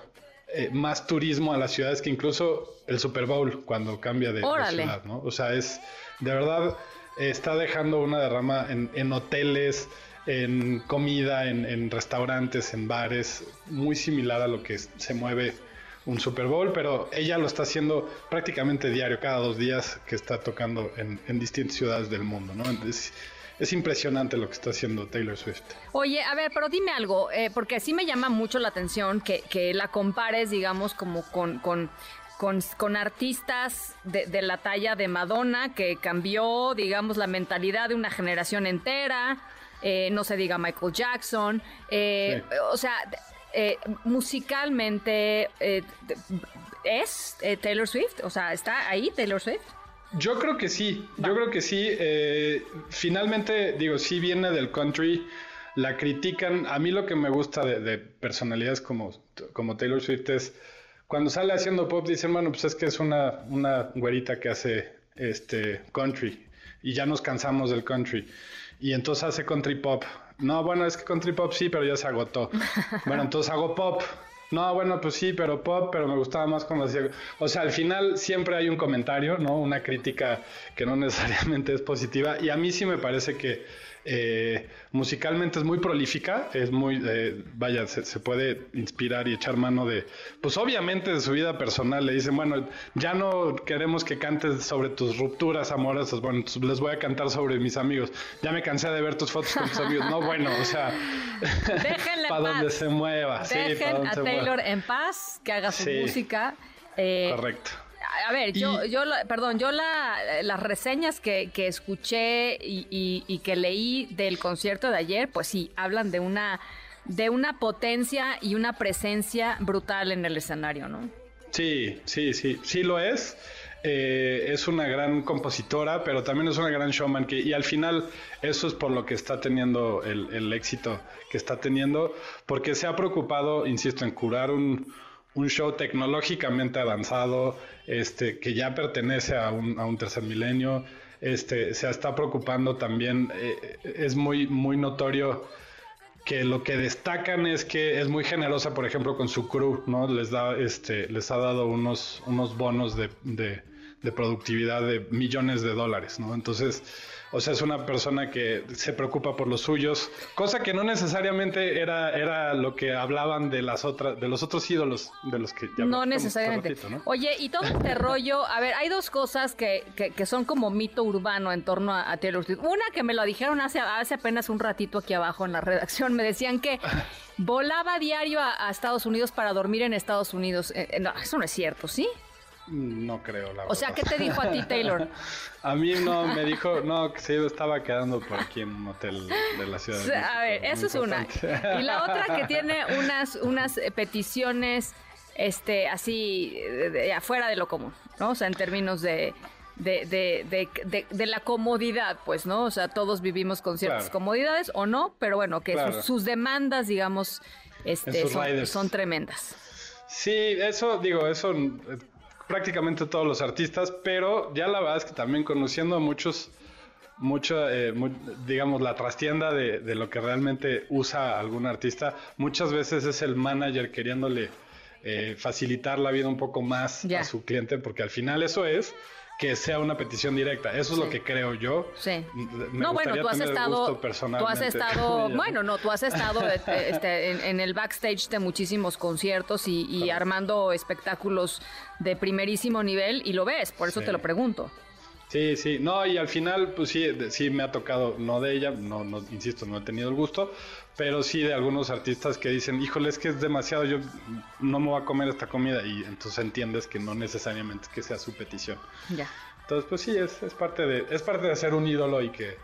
eh, más turismo a las ciudades que incluso el Super Bowl cuando cambia de, ciudad, ¿no? O sea, es de verdad está dejando una derrama en, hoteles, en comida, en, restaurantes, en bares, muy similar a lo que se mueve un Super Bowl, pero ella lo está haciendo prácticamente diario, cada dos días que está tocando en, en distintas ciudades del mundo, ¿no? Entonces, es impresionante lo que está haciendo Taylor Swift. Oye, a ver, pero dime algo, eh, porque sí me llama mucho la atención que, que la compares, digamos, como con, con con, artistas de, la talla de Madonna, que cambió, digamos, la mentalidad de una generación entera, eh, no se diga Michael Jackson, eh, o sea, musicalmente es Taylor Swift, o sea, está ahí Taylor Swift. Yo creo que sí, yo creo que sí. Eh, finalmente, digo, sí viene del country, la critican. A mí lo que me gusta de, personalidades como, como Taylor Swift es cuando sale haciendo pop, dicen, bueno, pues es que es una, una güerita que hace este country y ya nos cansamos del country. Y entonces hace country pop. No, bueno, es que country pop sí, pero ya se agotó. Bueno, entonces hago pop. No, bueno, pues sí, pero pop, pero me gustaba más cuando hacía... O sea, al final siempre hay un comentario, ¿no? Una crítica que no necesariamente es positiva. Y a mí sí me parece que eh, musicalmente es muy prolífica, es muy, eh, vaya, se, puede inspirar y echar mano de, pues obviamente de su vida personal. Le dicen, bueno, ya no queremos que cantes sobre tus rupturas amorosas, bueno, les voy a cantar sobre mis amigos. Ya me cansé de ver tus fotos con tus amigos. No, bueno, o sea, para donde se mueva. Dejen a Taylor en paz, que haga su música. Eh, Correcto a ver, yo, yo, perdón, yo las reseñas que, escuché y, que leí del concierto de ayer, pues sí, hablan de una, de una potencia y una presencia brutal en el escenario, ¿no? Sí, sí, sí, sí lo es. Eh, es una gran compositora, pero también es una gran showman que, y al final eso es por lo que está teniendo el, el éxito que está teniendo, porque se ha preocupado, insisto, en curar un, un show tecnológicamente avanzado, este, que ya pertenece a un, a un tercer milenio, este, se está preocupando también, eh, es muy, muy notorio que lo que destacan es que es muy generosa, por ejemplo, con su crew, ¿no? Les da, este, les ha dado unos, unos bonos de, de, de productividad de millones de dólares, ¿no? Entonces, o sea, es una persona que se preocupa por los suyos, cosa que no necesariamente era, era lo que hablaban de las otras, de los otros ídolos de los que ya No necesariamente. Oye, y todo este rollo, a ver, hay dos cosas que, que, son como mito urbano en torno a, Taylor Swift. Una que me lo dijeron hace, hace apenas un ratito aquí abajo en la redacción, me decían que volaba diario a, Estados Unidos para dormir en Estados Unidos. Eh, eh, no, eso no es cierto, ¿sí? No creo, la O sea, ¿qué te dijo a ti, Taylor? a mí no, me dijo, no, que se estaba quedando por aquí en un hotel de la ciudad. De a ver, eso es una. Y la otra que tiene unas, unas peticiones, este, así, de, afuera de lo común, ¿no? O sea, en términos de, de, la comodidad, pues, ¿no? O sea, todos vivimos con ciertas comodidades o no, pero bueno, que sus, demandas, digamos, este, son, son, tremendas. Sí, eso, digo, eso prácticamente todos los artistas, pero ya la verdad es que también conociendo a muchos, mucho, eh, digamos, la trastienda de, lo que realmente usa algún artista, muchas veces es el manager queriéndole eh, facilitar la vida un poco más a su cliente, porque al final eso es que sea una petición directa. Eso es lo que creo yo. Sí. no, bueno, tú has estado, tú has estado, bueno, no, tú has estado este, este, en, el backstage de muchísimos conciertos y, armando espectáculos de primerísimo nivel y lo ves, por eso te lo pregunto. Sí, sí, no, y al final, pues sí, sí me ha tocado, no de ella, no, no, insisto, no he tenido el gusto, pero sí de algunos artistas que dicen, híjole, es que es demasiado, yo no me voy a comer esta comida, y entonces entiendes que no necesariamente que sea su petición. Ya. Entonces, pues sí, es, es parte de, es parte de ser un ídolo y que,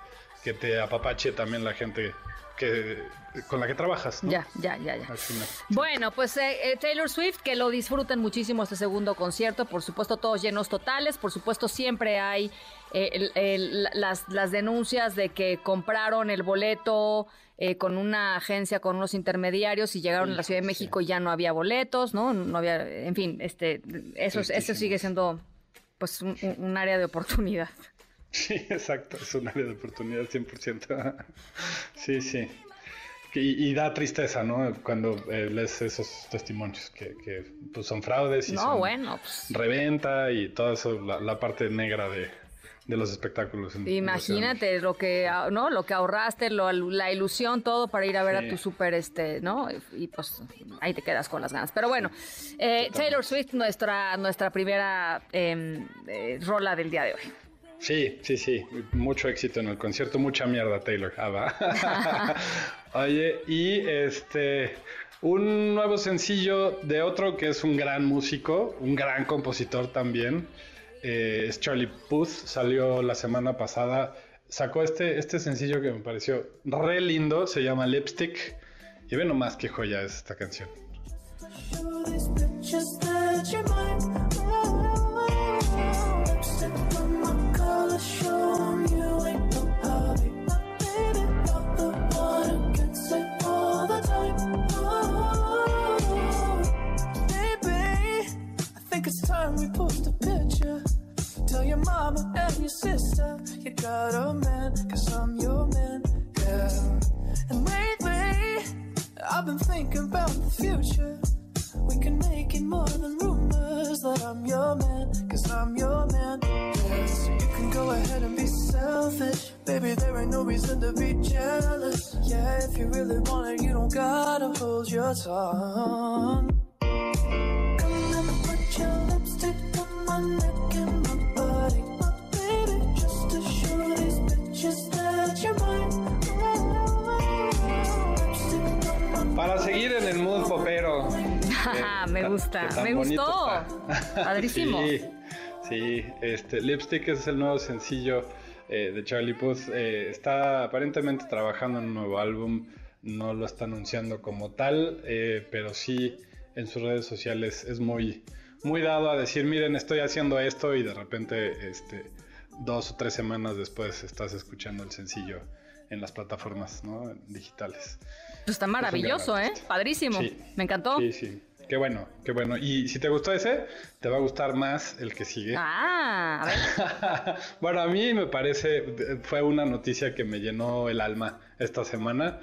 que te apapache también la gente que con la que trabajas. ¿no? Ya, ya, ya, ya. Bueno, pues eh, eh, Taylor Swift, que lo disfruten muchísimo este segundo concierto, por supuesto todos llenos totales, por supuesto siempre hay eh, las, las denuncias de que compraron el boleto con una agencia, con unos intermediarios y llegaron a la Ciudad de México y ya no había boletos, ¿no? No había, en fin, este, eso, eso sigue siendo pues un área de oportunidad. Sí, exacto, es un área de oportunidad 100%. sí, sí. Y, da tristeza, ¿no? Cuando eh, lees esos testimonios que, pues, son fraudes y no, bueno, pues. reventa y toda eso, la, parte negra de, los espectáculos. Imagínate lo que, ¿no? Lo que ahorraste, la ilusión, todo para ir a ver a tu super, este, ¿no? Y, pues ahí te quedas con las ganas. Pero bueno, eh, Taylor Swift, nuestra, nuestra primera em, eh, rola del día de hoy. Sí, sí, sí. Mucho éxito en el concierto, mucha mierda, Taylor. Ah, Oye, y este. Un nuevo sencillo de otro que es un gran músico, un gran compositor también. Eh, es Charlie Puth. Salió la semana pasada. Sacó este, este sencillo que me pareció re lindo. Se llama Lipstick. Y ve nomás qué joya es esta canción. Time we post a picture. Tell your mama and your sister you got a man, cause I'm your man, yeah. And lately, I've been thinking about the future. We can make it more than rumors that I'm your man, cause I'm your man, yeah. So you can go ahead and be selfish. Baby, there ain't no reason to be jealous. Yeah, if you really want it, you don't gotta hold your tongue. Para seguir en el mood popero. me gusta, me gustó. Padrísimo. Sí, sí, este Lipstick es el nuevo sencillo eh, de Charlie Puth. Eh, está aparentemente trabajando en un nuevo álbum. No lo está anunciando como tal, eh, pero sí en sus redes sociales es muy, muy dado a decir, miren, estoy haciendo esto y de repente, este, dos o tres semanas después estás escuchando el sencillo en las plataformas ¿no? digitales. Pues está maravilloso, ¿eh? Padrísimo. Me encantó. Sí, sí. Qué bueno, qué bueno. Y si te gustó ese, te va a gustar más el que sigue. Ah, a ver. bueno, a mí me parece, fue una noticia que me llenó el alma esta semana.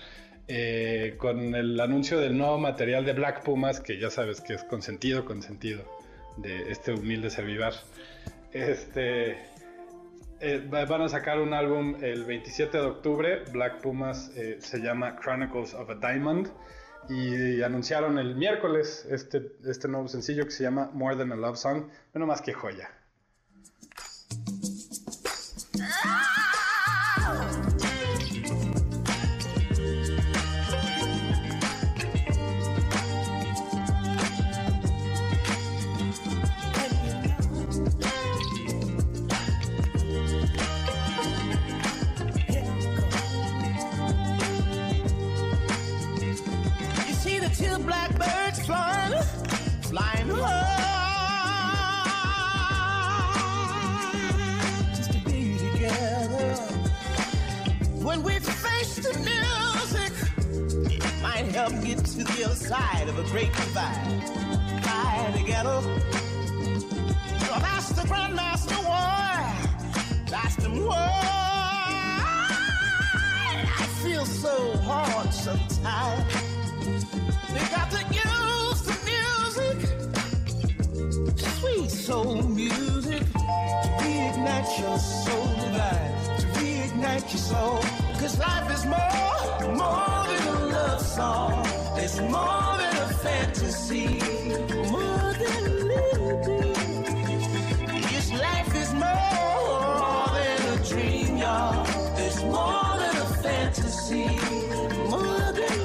Eh, con el anuncio del nuevo material de Black Pumas, que ya sabes que es consentido, consentido de este humilde servivar. Este, eh, van a sacar un álbum el 27 de octubre. Black Pumas eh, se llama Chronicles of a Diamond. Y anunciaron el miércoles este, este nuevo sencillo que se llama More Than a Love Song. Bueno, más que joya. help get to the other side of a great divide. Fly together. You're master, grandmaster, war, master, one. I feel so hard sometimes. We got to use the music, sweet soul music, to reignite your soul divine, to reignite your soul. Cause life is more, more than a song. It's more than a fantasy. More than bit. Yes, life is more than a dream, y'all. It's more than a fantasy. More than.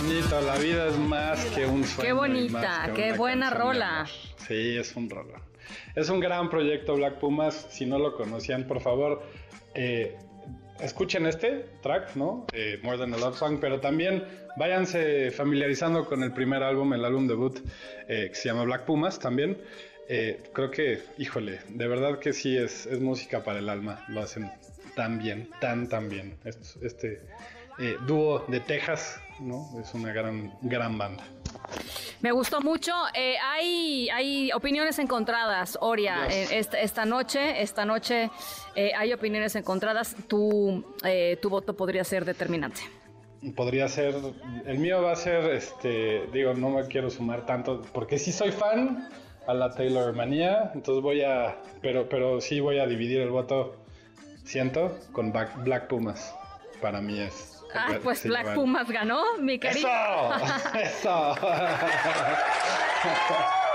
Bonito, la vida es más que un sueño. Qué bonita, qué buena rola. Sí, es un rola. Es un gran proyecto Black Pumas. Si no lo conocían, por favor, eh, escuchen este track, ¿no? Eh, More Than a Love Song, pero también váyanse familiarizando con el primer álbum, el álbum debut, eh, que se llama Black Pumas también. Eh, creo que, híjole, de verdad que sí es, música para el alma. Lo hacen tan bien, tan, tan bien. Est- Este eh, dúo de Texas, ¿no? Es una gran, gran banda. Me gustó mucho. Eh, hay, hay opiniones encontradas, Oria, Yes. eh, esta, esta noche. Esta noche eh, hay opiniones encontradas. Tu, tu voto podría ser determinante. Podría ser, el mío va a ser, este, digo, no me quiero sumar tanto, porque sí soy fan a la Taylor manía, entonces voy a, pero, pero sí voy a dividir el voto, siento, con Black Pumas. Para mí es. Ah, pues sí, Black bueno. Pumas ganó, mi querido. ¡Eso! ¡Eso!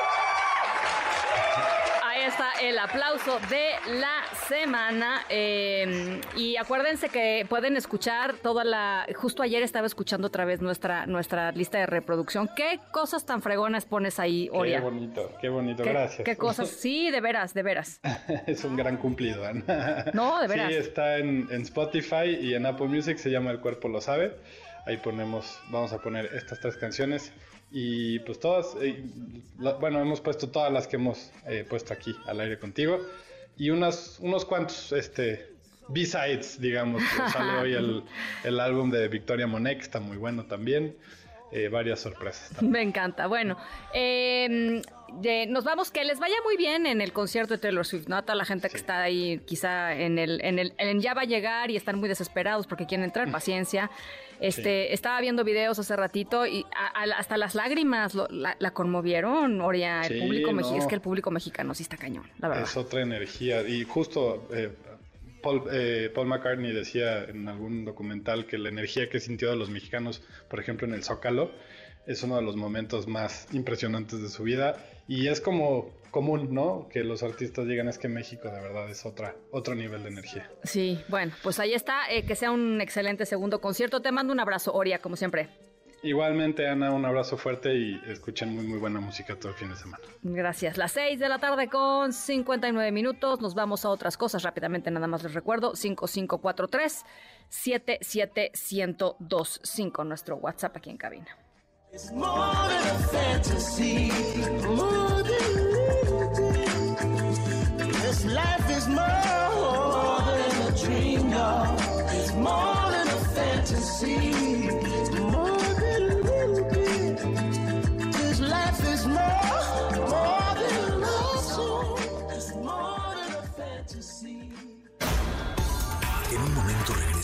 Está el aplauso de la semana. eh, y acuérdense que pueden escuchar toda la. Justo ayer estaba escuchando otra vez nuestra, nuestra lista de reproducción. ¿Qué cosas tan fregonas pones ahí, Qué Oria? bonito, qué bonito, ¿Qué, gracias. qué cosas? Sí, de veras, de veras. es un gran cumplido, Ana. No, de veras. Sí, está en, en Spotify y en Apple Music, se llama El Cuerpo Lo Sabe. Ahí ponemos, vamos a poner estas tres canciones y pues todas, eh, la- bueno, hemos puesto todas las que hemos eh, puesto aquí al aire contigo y unas, unos cuantos, este, B-sides, digamos. Sale hoy el, el álbum de Victoria Monet, que está muy bueno también. Eh, varias sorpresas. Me encanta. Bueno, eh, nos vamos. Que les vaya muy bien en el concierto de Taylor Swift, ¿no? A toda la gente que está ahí, quizá en el, en el, en ya va a llegar y están muy desesperados porque quieren entrar. Paciencia. Este, estaba viendo videos hace ratito y a- a- hasta las lágrimas lo- la, la conmovieron, Oria. El Sí, público no. Es que el público mexicano sí está cañón, la verdad. Es otra energía. Y justo eh, Paul, eh, Paul McCartney decía en algún documental que la energía que sintió de los mexicanos, por ejemplo en el Zócalo, es uno de los momentos más impresionantes de su vida. Y es como común, ¿no? Que los artistas digan es que México de verdad es otra, otro nivel de energía. Sí, bueno, pues ahí está. eh, que sea un excelente segundo concierto. Te mando un abrazo, Oria, como siempre. Igualmente, Ana, un abrazo fuerte y escuchen muy, muy buena música todo el fin de semana. Gracias. Las 6 de la tarde con 59 minutos. Nos vamos a otras cosas rápidamente. Nada más les recuerdo: 5543 77125 nuestro WhatsApp aquí en cabina. It's more than a fantasy,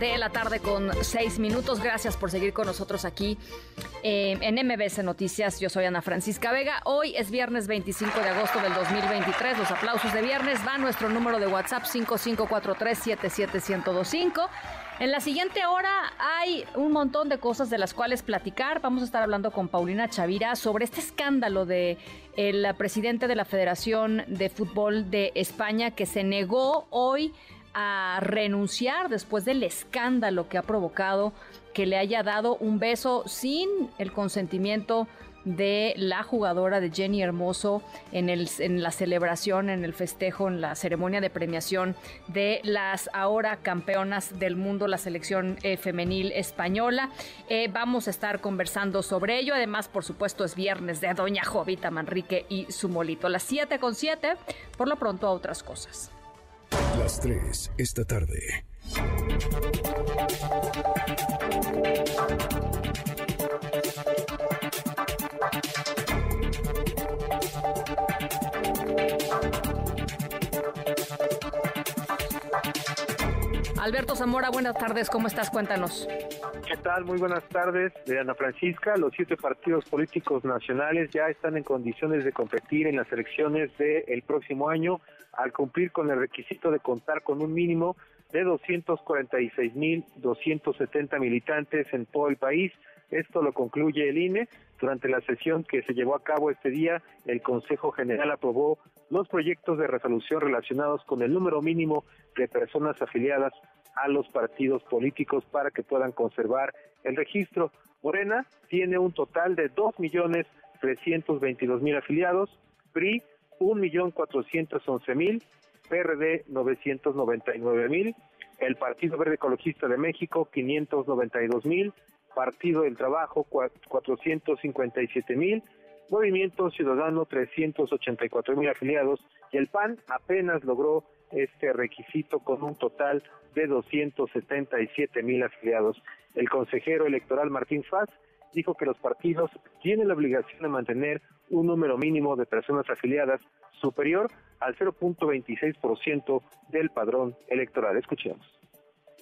De la tarde con 6 minutos. Gracias por seguir con nosotros aquí eh, en MBS Noticias. Yo soy Ana Francisca Vega. Hoy es viernes 25 de agosto del 2023. Los aplausos de viernes va a nuestro número de WhatsApp 5543-77125. En la siguiente hora hay un montón de cosas de las cuales platicar. Vamos a estar hablando con Paulina Chavira sobre este escándalo de el presidente de la Federación de Fútbol de España que se negó hoy a renunciar después del escándalo que ha provocado que le haya dado un beso sin el consentimiento de la jugadora de Jenny Hermoso en, el, en la celebración, en el festejo, en la ceremonia de premiación de las ahora campeonas del mundo, la selección eh, femenil española. Eh, vamos a estar conversando sobre ello. Además, por supuesto, es viernes de Doña Jovita Manrique y su molito. Las 7 con 7, por lo pronto a otras cosas. Las 3 esta tarde. Alberto Zamora, buenas tardes, ¿cómo estás? Cuéntanos. ¿Qué tal? Muy buenas tardes, de Ana Francisca. Los siete partidos políticos nacionales ya están en condiciones de competir en las elecciones del próximo año al cumplir con el requisito de contar con un mínimo de 246.270 militantes en todo el país. Esto lo concluye el INE. Durante la sesión que se llevó a cabo este día, el Consejo General aprobó los proyectos de resolución relacionados con el número mínimo de personas afiliadas a los partidos políticos para que puedan conservar el registro. Morena tiene un total de 2.322.000 afiliados, PRI 1.411.000, PRD 999.000, el Partido Verde Ecologista de México 592.000, Partido del Trabajo 457.000, Movimiento Ciudadano 384.000 afiliados y el PAN apenas logró este requisito con un total de 277 mil afiliados. El consejero electoral Martín Faz dijo que los partidos tienen la obligación de mantener un número mínimo de personas afiliadas superior al 0.26% del padrón electoral. Escuchemos.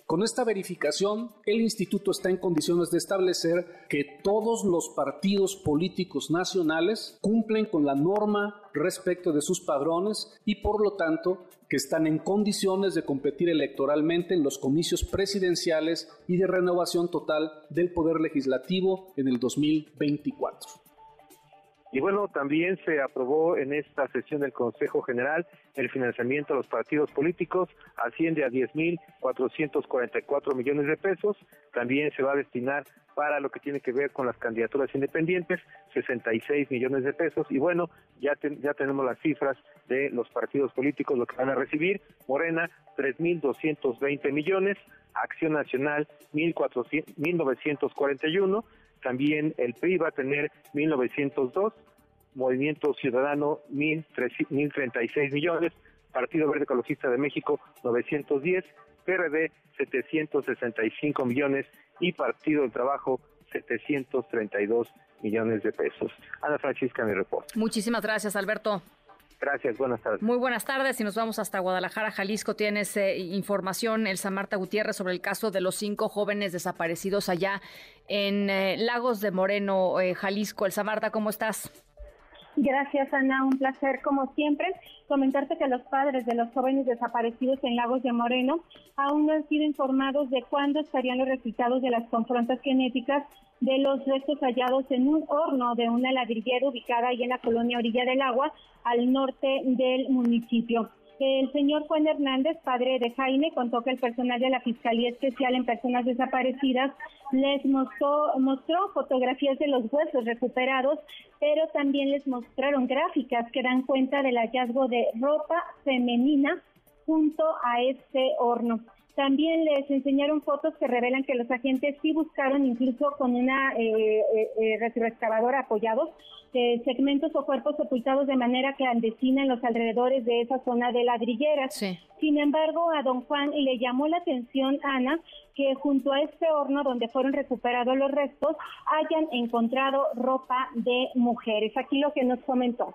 Con esta verificación, el instituto está en condiciones de establecer que todos los partidos políticos nacionales cumplen con la norma respecto de sus padrones y por lo tanto que están en condiciones de competir electoralmente en los comicios presidenciales y de renovación total del Poder Legislativo en el 2024. Y bueno, también se aprobó en esta sesión del Consejo General el financiamiento a los partidos políticos, asciende a 10.444 millones de pesos. También se va a destinar para lo que tiene que ver con las candidaturas independientes, 66 millones de pesos. Y bueno, ya, ya tenemos las cifras de los partidos políticos, lo que van a recibir. Morena, 3.220 millones. Acción Nacional, 1.941 también el PRI va a tener 1.902, Movimiento Ciudadano 1.036 millones, Partido Verde Ecologista de México 910, PRD 765 millones y Partido del Trabajo 732 millones de pesos. Ana Francisca, mi reporte. Muchísimas gracias, Alberto. Gracias, buenas tardes. Muy buenas tardes y nos vamos hasta Guadalajara, Jalisco. Tienes eh, información, Elsa Marta Gutiérrez, sobre el caso de los cinco jóvenes desaparecidos allá en eh, Lagos de Moreno, eh, Jalisco. Elsa Marta, ¿cómo estás? Gracias, Ana. Un placer, como siempre, comentarte que los padres de los jóvenes desaparecidos en Lagos de Moreno aún no han sido informados de cuándo estarían los resultados de las confrontas genéticas de los restos hallados en un horno de una ladrillera ubicada ahí en la colonia Orilla del Agua, al norte del municipio. El señor Juan Hernández, padre de Jaime, contó que el personal de la Fiscalía Especial en Personas Desaparecidas les mostró, mostró fotografías de los huesos recuperados, pero también les mostraron gráficas que dan cuenta del hallazgo de ropa femenina junto a este horno. También les enseñaron fotos que revelan que los agentes sí buscaron, incluso con una eh, eh, eh retroexcavadora apoyados, eh, segmentos o cuerpos sepultados de manera clandestina en los alrededores de esa zona de ladrilleras. Sin embargo, a don Juan le llamó la atención, Ana, que junto a este horno donde fueron recuperados los restos hayan encontrado ropa de mujeres. Aquí lo que nos comentó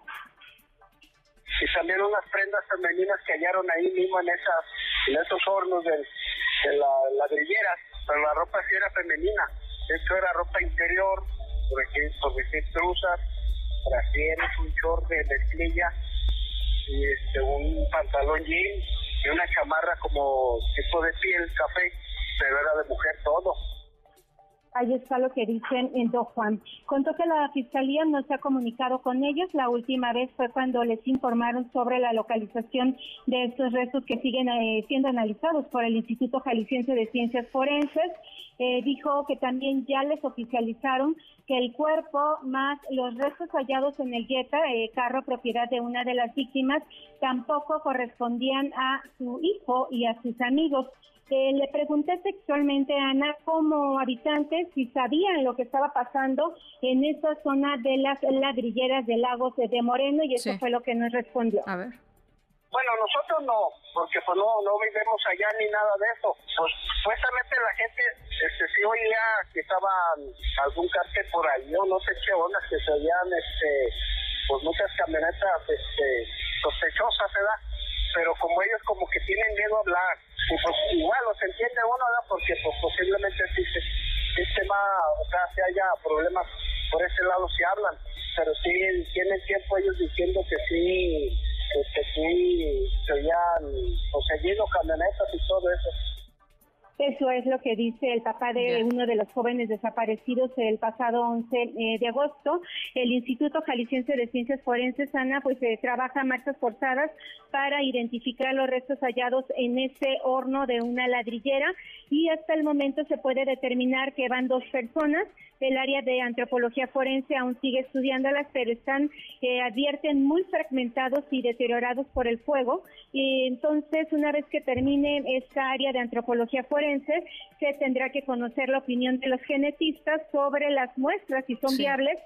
y también unas prendas femeninas que hallaron ahí mismo en esas en esos hornos de, de las ladrilleras, pero la ropa sí era femenina, esto era ropa interior, por ejemplo, truzas, brasieres, un short de mezclilla y este, un pantalón jean y una chamarra como tipo de piel café, pero era de mujer todo. Ahí está lo que dicen en Do Juan. Contó que la fiscalía no se ha comunicado con ellos. La última vez fue cuando les informaron sobre la localización de estos restos que siguen eh, siendo analizados por el Instituto Jalisciense de Ciencias Forenses. Eh, dijo que también ya les oficializaron que el cuerpo más los restos hallados en el Jetta, eh, carro propiedad de una de las víctimas, tampoco correspondían a su hijo y a sus amigos. Eh, le pregunté sexualmente a Ana como habitantes si sabían lo que estaba pasando en esa zona de las ladrilleras de Lagos de Moreno y eso fue lo que nos respondió. A ver. Bueno, nosotros no, porque pues no, no vivimos allá ni nada de eso. Pues supuestamente la gente este, sí oía que estaba algún cárcel por ahí, o no sé qué onda, que se oían este, pues muchas camionetas este, sospechosas, ¿verdad? Pero como ellos como que tienen miedo a hablar, pues, igual los entiende uno, ¿verdad? Porque pues, posiblemente sí, sí, o sea, si haya problemas por ese lado si hablan, pero sí tienen tiempo ellos diciendo que sí, conseguido camionetas y todo eso. Eso es lo que dice el papá de uno de los jóvenes desaparecidos el pasado 11 eh, de agosto. El Instituto Jalisciense de Ciencias Forenses, Ana, pues eh, trabaja marchas forzadas para identificar los restos hallados en ese horno de una ladrillera y hasta el momento se puede determinar que van dos personas. El área de antropología forense aún sigue estudiándolas, pero están, eh, advierten, muy fragmentados y deteriorados por el fuego. Y entonces, una vez que termine esta área de antropología forense, se tendrá que conocer la opinión de los genetistas sobre las muestras, si son viables,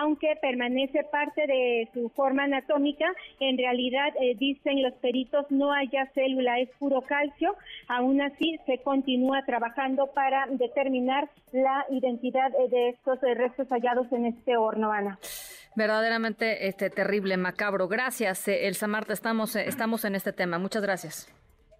aunque permanece parte de su forma anatómica. En realidad, eh, dicen los peritos, no haya célula, es puro calcio. Aún así, se continúa trabajando para determinar la identidad eh, de estos eh, restos hallados en este horno, Ana. Verdaderamente este, terrible, macabro. Gracias, Elsa Marta. Estamos, estamos en este tema. Muchas gracias.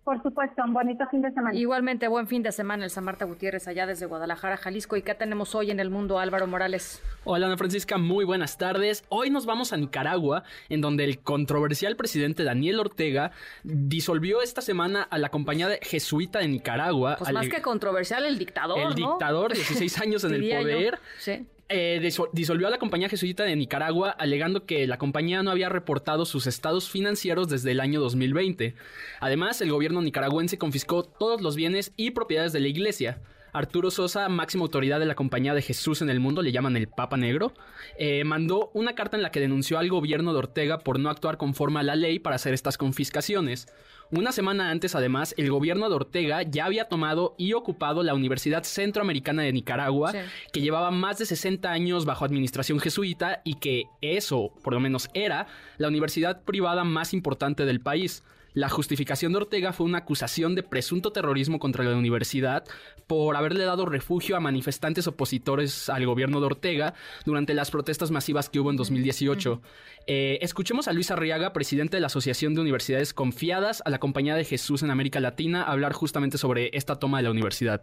Por supuesto, un bonito fin de semana. Igualmente, buen fin de semana, Elsa Marta Gutiérrez, allá desde Guadalajara, Jalisco. ¿Y qué tenemos hoy en el mundo, Álvaro Morales? Hola, Ana Francisca, muy buenas tardes. Hoy nos vamos a Nicaragua, en donde el controversial presidente Daniel Ortega disolvió esta semana a la compañía de jesuita de Nicaragua. Pues más que controversial, el dictador, El dictador, 16 años en el poder. Sí. Eh, disolvió a la compañía jesuita de Nicaragua alegando que la compañía no había reportado sus estados financieros desde el año 2020. Además, el gobierno nicaragüense confiscó todos los bienes y propiedades de la iglesia. Arturo Sosa, máxima autoridad de la Compañía de Jesús en el mundo, le llaman el Papa Negro, eh, mandó una carta en la que denunció al gobierno de Ortega por no actuar conforme a la ley para hacer estas confiscaciones. Una semana antes, además, el gobierno de Ortega ya había tomado y ocupado la Universidad Centroamericana de Nicaragua, que llevaba más de 60 años bajo administración jesuita y que eso, por lo menos, era la universidad privada más importante del país. La justificación de Ortega fue una acusación de presunto terrorismo contra la universidad por haberle dado refugio a manifestantes opositores al gobierno de Ortega durante las protestas masivas que hubo en 2018. Eh, escuchemos a Luis Arriaga, presidente de la Asociación de Universidades Confiadas a la Compañía de Jesús en América Latina, hablar justamente sobre esta toma de la universidad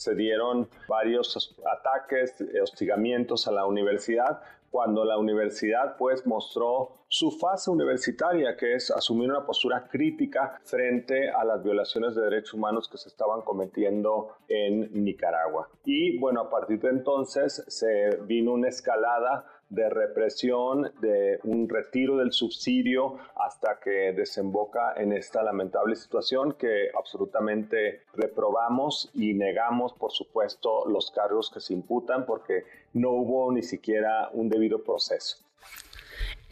se dieron varios ataques, hostigamientos a la universidad, cuando la universidad pues mostró su fase universitaria, que es asumir una postura crítica frente a las violaciones de derechos humanos que se estaban cometiendo en Nicaragua. Y bueno, a partir de entonces se vino una escalada de represión, de un retiro del subsidio hasta que desemboca en esta lamentable situación que absolutamente reprobamos y negamos, por supuesto, los cargos que se imputan porque no hubo ni siquiera un debido proceso.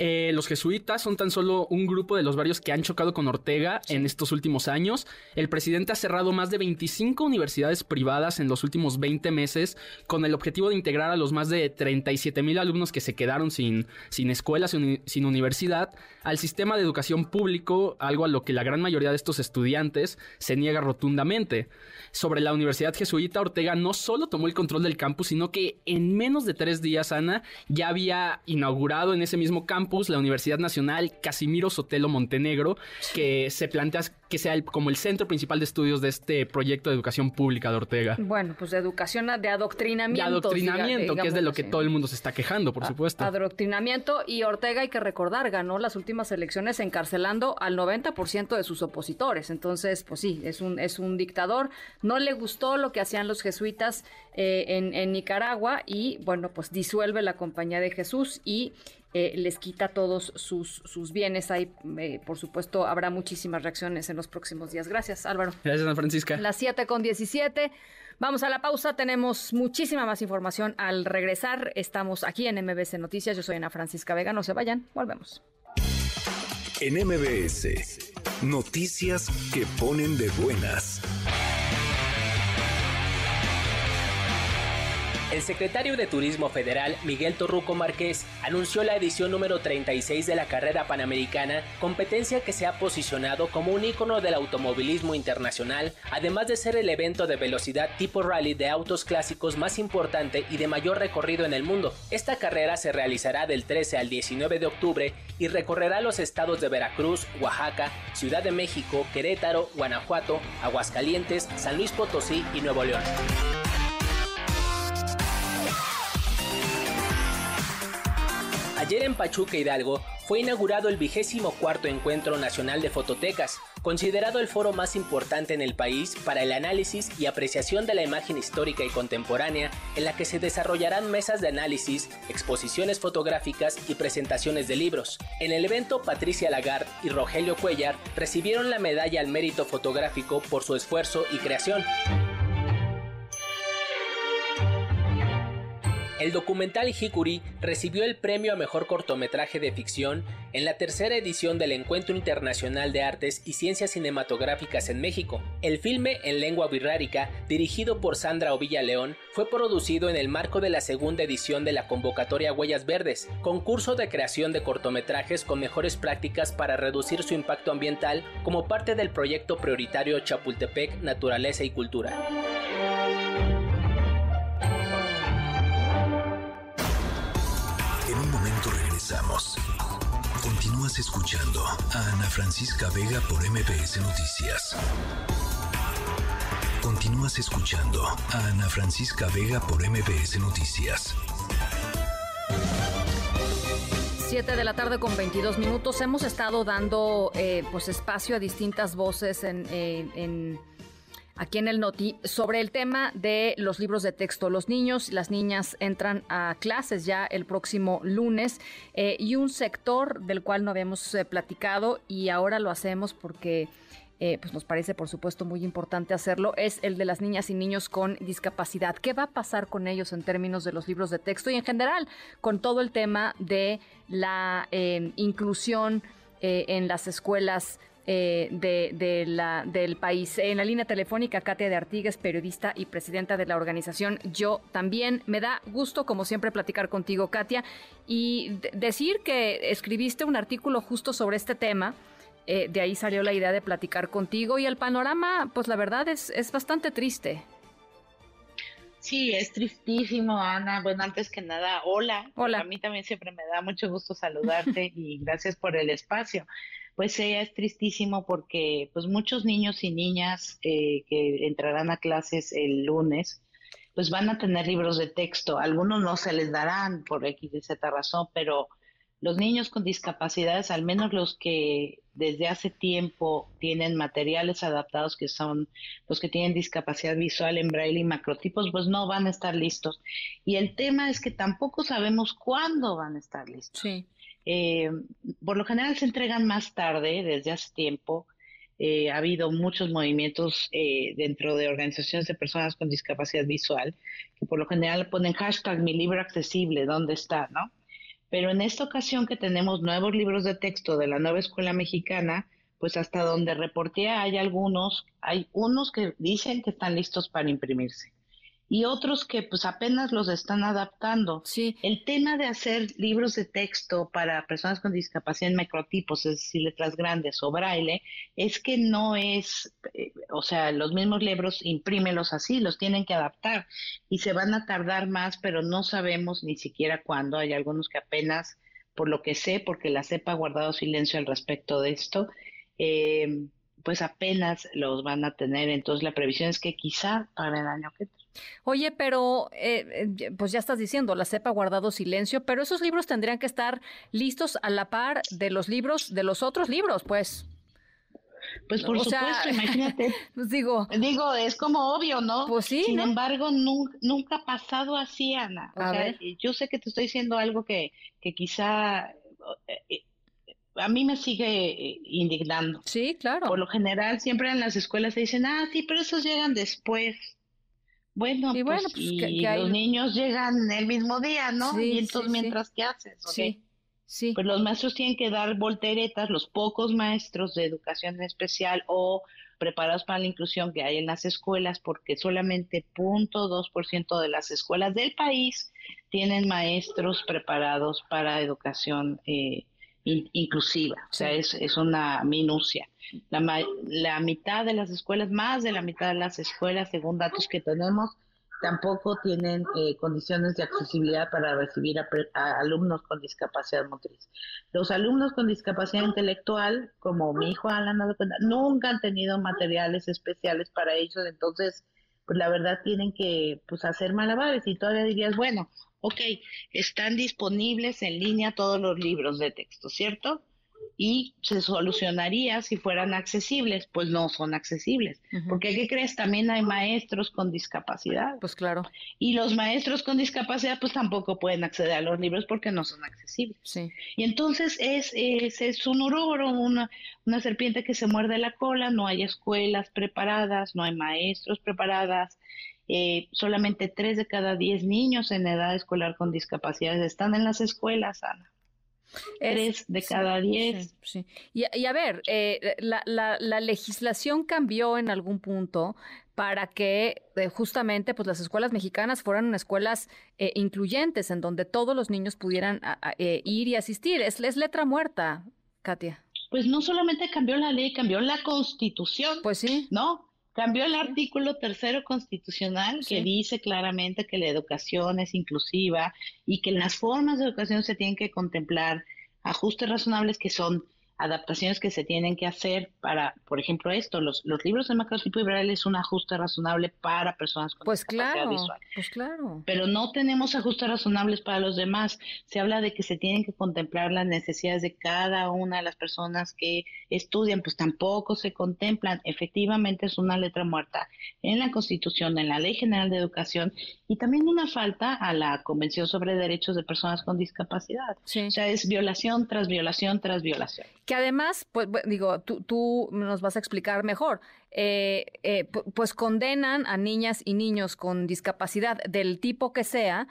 Eh, los jesuitas son tan solo un grupo de los varios que han chocado con Ortega en estos últimos años. El presidente ha cerrado más de 25 universidades privadas en los últimos 20 meses con el objetivo de integrar a los más de 37 mil alumnos que se quedaron sin, sin escuela, sin, sin universidad, al sistema de educación público, algo a lo que la gran mayoría de estos estudiantes se niega rotundamente. Sobre la Universidad Jesuita, Ortega no solo tomó el control del campus, sino que en menos de tres días, Ana, ya había inaugurado en ese mismo campus la Universidad Nacional Casimiro Sotelo Montenegro, que se plantea que sea como el centro principal de estudios de este proyecto de educación pública de Ortega. Bueno, pues de educación, de adoctrinamiento. De adoctrinamiento, que es de lo que todo el mundo se está quejando, por supuesto. Adoctrinamiento y Ortega, hay que recordar, ganó las últimas elecciones encarcelando al 90% de sus opositores. Entonces, pues sí, es un, es un dictador. No le gustó lo que hacían los jesuitas eh, en, en Nicaragua y, bueno, pues disuelve la Compañía de Jesús y eh, les quita todos sus, sus bienes. Ahí, eh, por supuesto, habrá muchísimas reacciones en los próximos días. Gracias, Álvaro. Gracias, Ana Francisca. Las 7 con 17. Vamos a la pausa, tenemos muchísima más información al regresar. Estamos aquí en MBS Noticias. Yo soy Ana Francisca Vega. No se vayan, volvemos. En MBS, noticias que ponen de buenas. El secretario de Turismo Federal, Miguel Torruco Márquez, anunció la edición número 36 de la carrera panamericana, competencia que se ha posicionado como un ícono del automovilismo internacional, además de ser el evento de velocidad tipo rally de autos clásicos más importante y de mayor recorrido en el mundo. Esta carrera se realizará del 13 al 19 de octubre y recorrerá los estados de Veracruz, Oaxaca, Ciudad de México, Querétaro, Guanajuato, Aguascalientes, San Luis Potosí y Nuevo León. Ayer en Pachuca Hidalgo fue inaugurado el vigésimo cuarto Encuentro Nacional de Fototecas, considerado el foro más importante en el país para el análisis y apreciación de la imagen histórica y contemporánea, en la que se desarrollarán mesas de análisis, exposiciones fotográficas y presentaciones de libros. En el evento, Patricia Lagarde y Rogelio Cuellar recibieron la medalla al mérito fotográfico por su esfuerzo y creación. El documental Hikuri recibió el premio a mejor cortometraje de ficción en la tercera edición del Encuentro Internacional de Artes y Ciencias Cinematográficas en México. El filme en lengua birrárica, dirigido por Sandra Ovilla León, fue producido en el marco de la segunda edición de la convocatoria Huellas Verdes, concurso de creación de cortometrajes con mejores prácticas para reducir su impacto ambiental como parte del proyecto prioritario Chapultepec Naturaleza y Cultura. Continúas escuchando a Ana Francisca Vega por MBS Noticias. Continúas escuchando a Ana Francisca Vega por MBS Noticias. 7 de la tarde con 22 minutos. Hemos estado dando eh, pues espacio a distintas voces en aquí en el Noti sobre el tema de los libros de texto. Los niños y las niñas entran a clases ya el próximo lunes eh, y un sector del cual no habíamos eh, platicado y ahora lo hacemos porque... Eh, pues nos parece por supuesto muy importante hacerlo, es el de las niñas y niños con discapacidad. ¿Qué va a pasar con ellos en términos de los libros de texto y en general con todo el tema de la inclusión en las escuelas eh, de, la, del país. En la línea telefónica, Katia de Artigues, periodista y presidenta de la organización Yo también. Me da gusto, como siempre, platicar contigo, Katia, y decir que escribiste un artículo justo sobre este tema. Eh, de ahí salió la idea de platicar contigo y el panorama, pues la verdad es, es bastante triste. Sí, es tristísimo, Ana. Bueno, antes que nada, hola. Hola. A mí también siempre me da mucho gusto saludarte y gracias por el espacio pues sea es tristísimo porque pues muchos niños y niñas eh, que entrarán a clases el lunes, pues van a tener libros de texto. Algunos no se les darán por X y Z razón, pero los niños con discapacidades, al menos los que desde hace tiempo tienen materiales adaptados, que son los que tienen discapacidad visual en braille y macrotipos, pues no van a estar listos. Y el tema es que tampoco sabemos cuándo van a estar listos. Sí. Eh, por lo general se entregan más tarde, desde hace tiempo. Eh, ha habido muchos movimientos eh, dentro de organizaciones de personas con discapacidad visual que por lo general ponen hashtag mi libro accesible, ¿dónde está? ¿no? Pero en esta ocasión que tenemos nuevos libros de texto de la nueva escuela mexicana, pues hasta donde reporté hay algunos, hay unos que dicen que están listos para imprimirse y otros que pues apenas los están adaptando. Sí. El tema de hacer libros de texto para personas con discapacidad en microtipos, es decir, letras grandes o braille, es que no es, eh, o sea, los mismos libros imprímelos así, los tienen que adaptar y se van a tardar más, pero no sabemos ni siquiera cuándo. Hay algunos que apenas, por lo que sé, porque la CEPA ha guardado silencio al respecto de esto, eh, pues apenas los van a tener. Entonces la previsión es que quizá para el año que Oye, pero eh, eh, pues ya estás diciendo, la CEPA ha guardado silencio, pero esos libros tendrían que estar listos a la par de los libros, de los otros libros, pues. Pues por supuesto, imagínate. Pues digo, digo, es como obvio, ¿no? Pues sí. Sin embargo, nunca, ha pasado así, Ana. O sea, yo sé que te estoy diciendo algo que, que quizá eh, a mí me sigue indignando. Sí, claro. Por lo general, siempre en las escuelas se dicen, ah, sí, pero esos llegan después. Bueno, y pues, los niños llegan el mismo día, ¿no? y entonces, mientras, ¿qué haces? Sí. Sí. Pues los maestros tienen que dar volteretas, los pocos maestros de educación especial o preparados para la inclusión que hay en las escuelas, porque solamente 0.2% de las escuelas del país tienen maestros preparados para educación eh, inclusiva. O sea, es, es una minucia. La, la mitad de las escuelas, más de la mitad de las escuelas, según datos que tenemos, tampoco tienen eh, condiciones de accesibilidad para recibir a, alumnos con discapacidad motriz. Los alumnos con discapacidad intelectual, como mi hijo Alan, nunca han tenido materiales especiales para ellos, entonces, pues la verdad tienen que pues, hacer malabares y todavía dirías, bueno, ok, están disponibles en línea todos los libros de texto, ¿cierto? y se solucionaría si fueran accesibles, pues no son accesibles. Porque, ¿qué crees? También hay maestros con discapacidad. Pues claro. Y los maestros con discapacidad, pues tampoco pueden acceder a los libros porque no son accesibles. Sí. Y entonces es, es, es un uroboro, una, una serpiente que se muerde la cola, no hay escuelas preparadas, no hay maestros preparadas. Eh, solamente tres de cada diez niños en edad escolar con discapacidades están en las escuelas, Ana. Tres de cada diez. Sí, Y, a ver, eh, la, la, legislación cambió en algún punto para que eh, justamente pues las escuelas mexicanas fueran escuelas eh, incluyentes en donde todos los niños pudieran ir y asistir. Es, es letra muerta, Katia. Pues no solamente cambió la ley, cambió la constitución. Pues sí. ¿No? Cambió el artículo tercero constitucional que dice claramente que la educación es inclusiva y que en las formas de educación se tienen que contemplar ajustes razonables que son adaptaciones que se tienen que hacer para, por ejemplo, esto, los, los libros de macrotipo y es un ajuste razonable para personas con pues discapacidad claro, visual. Pues claro. Pero no tenemos ajustes razonables para los demás. Se habla de que se tienen que contemplar las necesidades de cada una de las personas que estudian, pues tampoco se contemplan. Efectivamente es una letra muerta en la Constitución, en la Ley General de Educación y también una falta a la Convención sobre Derechos de Personas con Discapacidad. O sea, es violación tras violación tras violación que además, pues digo, tú, tú nos vas a explicar mejor, eh, eh, pues condenan a niñas y niños con discapacidad del tipo que sea,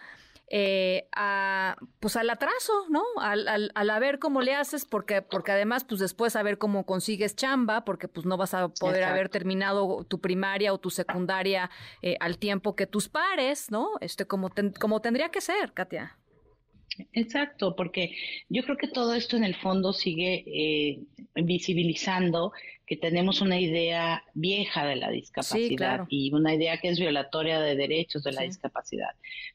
eh, a, pues al atraso, ¿no? Al, al, al, a ver cómo le haces, porque, porque además, pues después a ver cómo consigues chamba, porque pues no vas a poder haber terminado tu primaria o tu secundaria al tiempo que tus pares, ¿no? Este, como, como tendría que ser, Katia. Exacto, porque yo creo que todo esto en el fondo sigue eh, visibilizando que tenemos una idea vieja de la discapacidad y una idea que es violatoria de derechos de la discapacidad.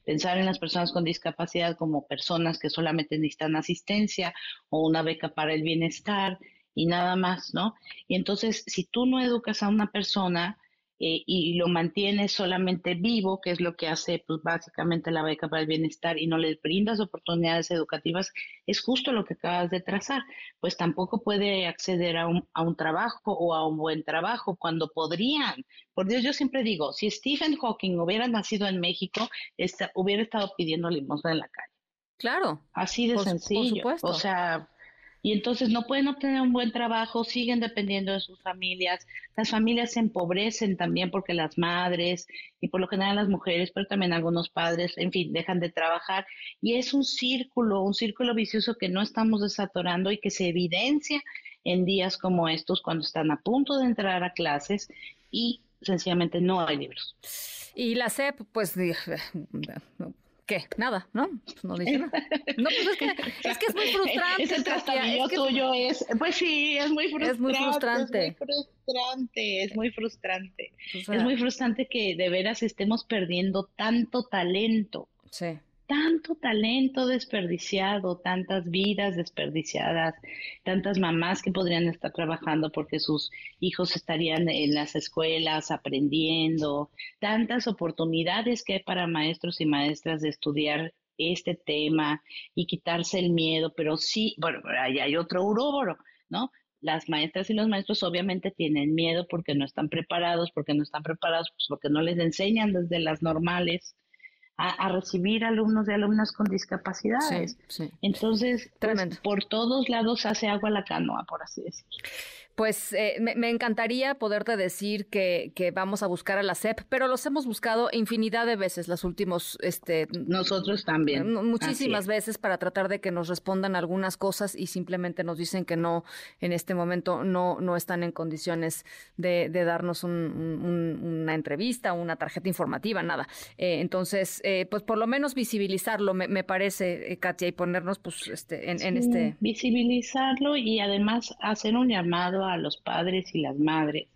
Pensar en las personas con discapacidad como personas que solamente necesitan asistencia o una beca para el bienestar y nada más, ¿no? Y entonces, si tú no educas a una persona, eh, y lo mantiene solamente vivo, que es lo que hace pues, básicamente la beca para el bienestar, y no le brindas oportunidades educativas, es justo lo que acabas de trazar. Pues tampoco puede acceder a un, a un trabajo o a un buen trabajo cuando podrían. Por Dios, yo siempre digo, si Stephen Hawking hubiera nacido en México, hubiera estado pidiendo limosna en la calle. Claro. Así de sencillo. O sea, y entonces no pueden obtener un buen trabajo, siguen dependiendo de sus familias. Las familias se empobrecen también porque las madres y por lo general las mujeres, pero también algunos padres, en fin, dejan de trabajar. Y es un círculo, un círculo vicioso que no estamos desatorando y que se evidencia en días como estos cuando están a punto de entrar a clases y sencillamente no hay libros. Y la SEP, pues ¿Qué? Nada, ¿no? Pues no dice nada. No, pues es que es, que es muy frustrante. Ese es que, tuyo es, pues sí, es muy frustrante. Es muy frustrante. Es muy frustrante, es muy frustrante. es muy frustrante que de veras estemos perdiendo tanto talento. Sí tanto talento desperdiciado, tantas vidas desperdiciadas, tantas mamás que podrían estar trabajando porque sus hijos estarían en las escuelas aprendiendo, tantas oportunidades que hay para maestros y maestras de estudiar este tema y quitarse el miedo, pero sí, bueno, ahí hay otro uroboro, ¿no? Las maestras y los maestros obviamente tienen miedo porque no están preparados, porque no están preparados, pues porque no les enseñan desde las normales a, recibir alumnos y alumnas con discapacidades. Entonces, pues, por todos lados hace agua la canoa, por así decirlo. Pues eh, me, encantaría poderte decir que, que, vamos a buscar a la SEP, pero los hemos buscado infinidad de veces, los últimos... Este, Nosotros también. Muchísimas veces para tratar de que nos respondan algunas cosas y simplemente nos dicen que no, en este momento no, no están en condiciones de, de darnos una entrevista, una tarjeta informativa, nada. Eh, entonces, eh, pues por lo menos visibilizarlo, me, me parece, Katia, y ponernos pues este, en, en este... Visibilizarlo y además hacer un llamado a los padres y las madres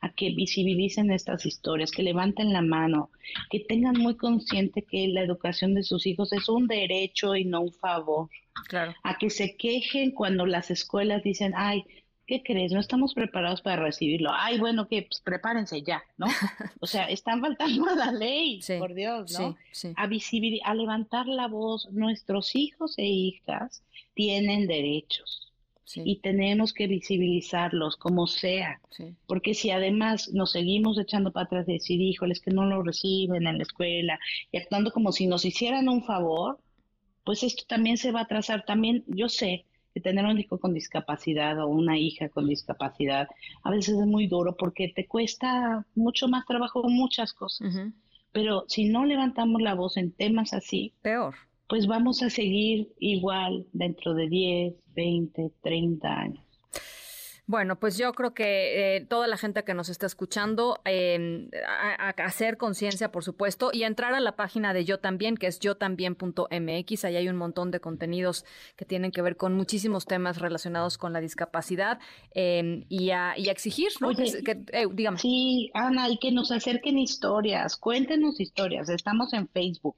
a que visibilicen estas historias, que levanten la mano, que tengan muy consciente que la educación de sus hijos es un derecho y no un favor. Claro. A que se quejen cuando las escuelas dicen, ay, ¿qué crees? No estamos preparados para recibirlo. Ay, bueno, que pues, prepárense ya, ¿no? O sea, están faltando a la ley, por Dios, ¿no? A, a levantar la voz. Nuestros hijos e hijas tienen derechos y tenemos que visibilizarlos como sea, porque si además nos seguimos echando para atrás de decir, híjoles, que no lo reciben en la escuela y actuando como si nos hicieran un favor, pues esto también se va a atrasar. También yo sé que tener un hijo con discapacidad o una hija con discapacidad a veces es muy duro porque te cuesta mucho más trabajo muchas cosas. Pero si no levantamos la voz en temas así, peor pues vamos a seguir igual dentro de 10, 20, 30 años. Bueno, pues yo creo que eh, toda la gente que nos está escuchando, eh, a, hacer conciencia, por supuesto, y a entrar a la página de Yo También, que es yo también.mx. Ahí hay un montón de contenidos que tienen que ver con muchísimos temas relacionados con la discapacidad eh, y, a, exigir, ¿no? que, eh, Sí, Ana, y que nos acerquen historias, cuéntenos historias. Estamos en Facebook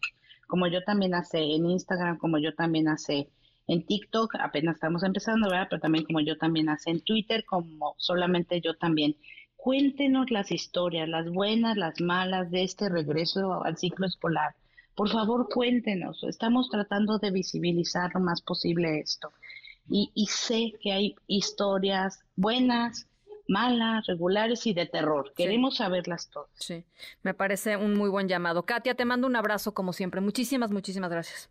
como yo también hace en Instagram, como yo también hace en TikTok, apenas estamos empezando, ¿verdad? Pero también como yo también hace en Twitter, como solamente yo también. Cuéntenos las historias, las buenas, las malas de este regreso al ciclo escolar. Por favor, cuéntenos. Estamos tratando de visibilizar lo más posible esto. Y, y sé que hay historias buenas, malas, regulares y de terror. Queremos saberlas todas. Sí, me parece un muy buen llamado. Katia, te mando un abrazo como siempre. Muchísimas, muchísimas gracias.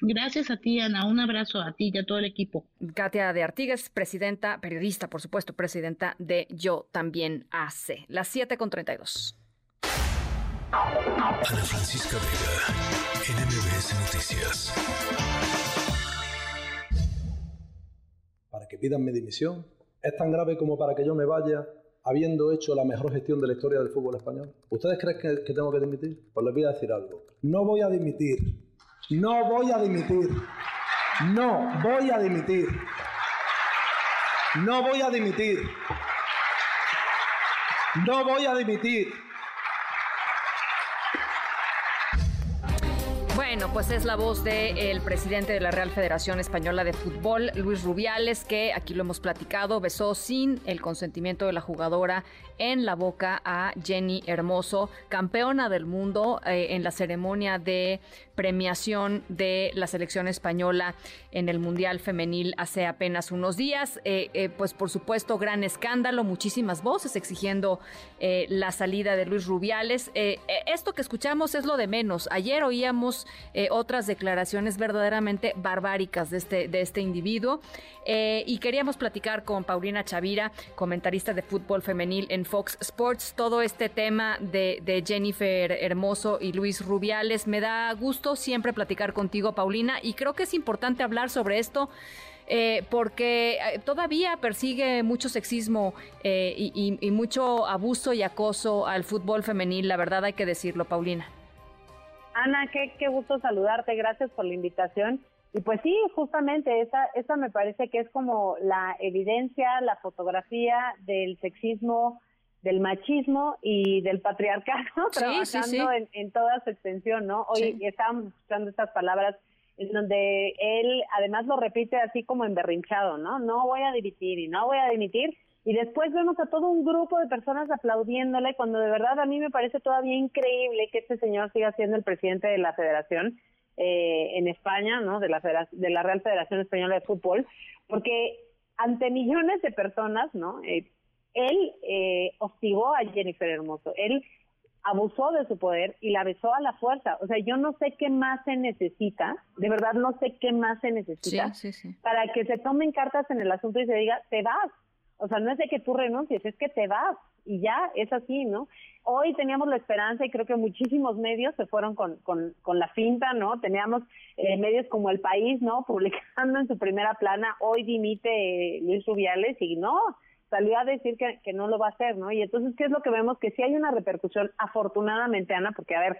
Gracias a ti, Ana. Un abrazo a ti y a todo el equipo. Katia de Artigues, presidenta, periodista, por supuesto, presidenta de Yo También Hace. Las 7 con 32. Ana Francisca Vega, NMBS Noticias. Para que pidan mi dimisión es tan grave como para que yo me vaya habiendo hecho la mejor gestión de la historia del fútbol español? ¿Ustedes creen que, tengo que dimitir? Pues les voy a decir algo. No voy a dimitir. No voy a dimitir. No voy a dimitir. No voy a dimitir. No voy a dimitir. Bueno, pues es la voz del presidente de la Real Federación Española de Fútbol, Luis Rubiales, que aquí lo hemos platicado, besó sin el consentimiento de la jugadora en la boca a Jenny Hermoso, campeona del mundo eh, en la ceremonia de premiación de la selección española en el Mundial Femenil hace apenas unos días. Eh, eh, pues por supuesto, gran escándalo, muchísimas voces exigiendo la salida de Luis Rubiales. esto que escuchamos es lo de menos. Ayer oíamos eh, otras declaraciones verdaderamente barbáricas de este, de este individuo. Eh, y queríamos platicar con Paulina Chavira, comentarista de fútbol femenil en Fox Sports, todo este tema de, de Jennifer Hermoso y Luis Rubiales. Me da gusto siempre platicar contigo, Paulina, y creo que es importante hablar sobre esto. Eh, porque todavía persigue mucho sexismo y, y, mucho abuso y acoso al fútbol femenil, la verdad hay que decirlo, Paulina. Ana, qué, qué gusto saludarte, gracias por la invitación. Y pues sí, justamente esa, esa me parece que es como la evidencia, la fotografía del sexismo, del machismo y del patriarcado trabajando En, en, toda su extensión, ¿no? Hoy estábamos escuchando estas palabras en donde él además lo repite así como emberrinchado, ¿no? No voy a dimitir y no voy a dimitir y después vemos a todo un grupo de personas aplaudiéndole cuando de verdad a mí me parece todavía increíble que este señor siga siendo el presidente de la federación eh, en España, ¿no? De la, de la Real Federación Española de Fútbol, porque ante millones de personas, ¿no? Eh, él eh, hostigó a Jennifer Hermoso, él abusó de su poder y la besó a la fuerza. O sea, yo no sé qué más se necesita, de verdad no sé qué más se necesita para que se tomen cartas en el asunto y se diga, te vas, O sea, no es de que tú renuncies, es que te vas y ya, es así, ¿no? Hoy teníamos la esperanza y creo que muchísimos medios se fueron con, con, con la finta, ¿no? Teníamos eh, medios como El País, ¿no? Publicando en su primera plana, hoy dimite Luis Rubiales y no, salió a decir que, que no lo va a hacer, ¿no? Y entonces, ¿qué es lo que vemos? Que sí hay una repercusión, afortunadamente, Ana, porque, a ver,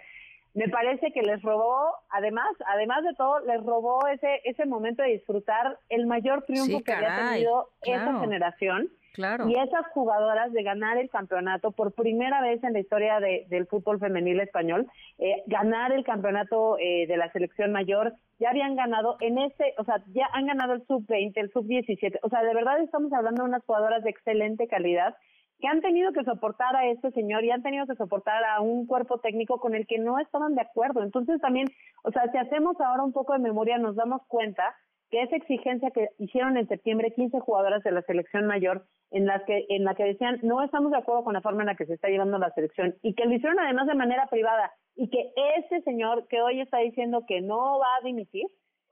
me parece que les robó, además, además de todo, les robó ese ese momento de disfrutar el mayor triunfo que había tenido esa generación. Claro. Y esas jugadoras de ganar el campeonato por primera vez en la historia de, del fútbol femenil español, eh, ganar el campeonato eh, de la selección mayor, ya habían ganado en ese, o sea, ya han ganado el sub-20, el sub-17, o sea, de verdad estamos hablando de unas jugadoras de excelente calidad que han tenido que soportar a este señor y han tenido que soportar a un cuerpo técnico con el que no estaban de acuerdo. Entonces también, o sea, si hacemos ahora un poco de memoria, nos damos cuenta que esa exigencia que hicieron en septiembre 15 jugadoras de la selección mayor, en las que en la que decían no estamos de acuerdo con la forma en la que se está llevando la selección y que lo hicieron además de manera privada y que ese señor que hoy está diciendo que no va a dimitir,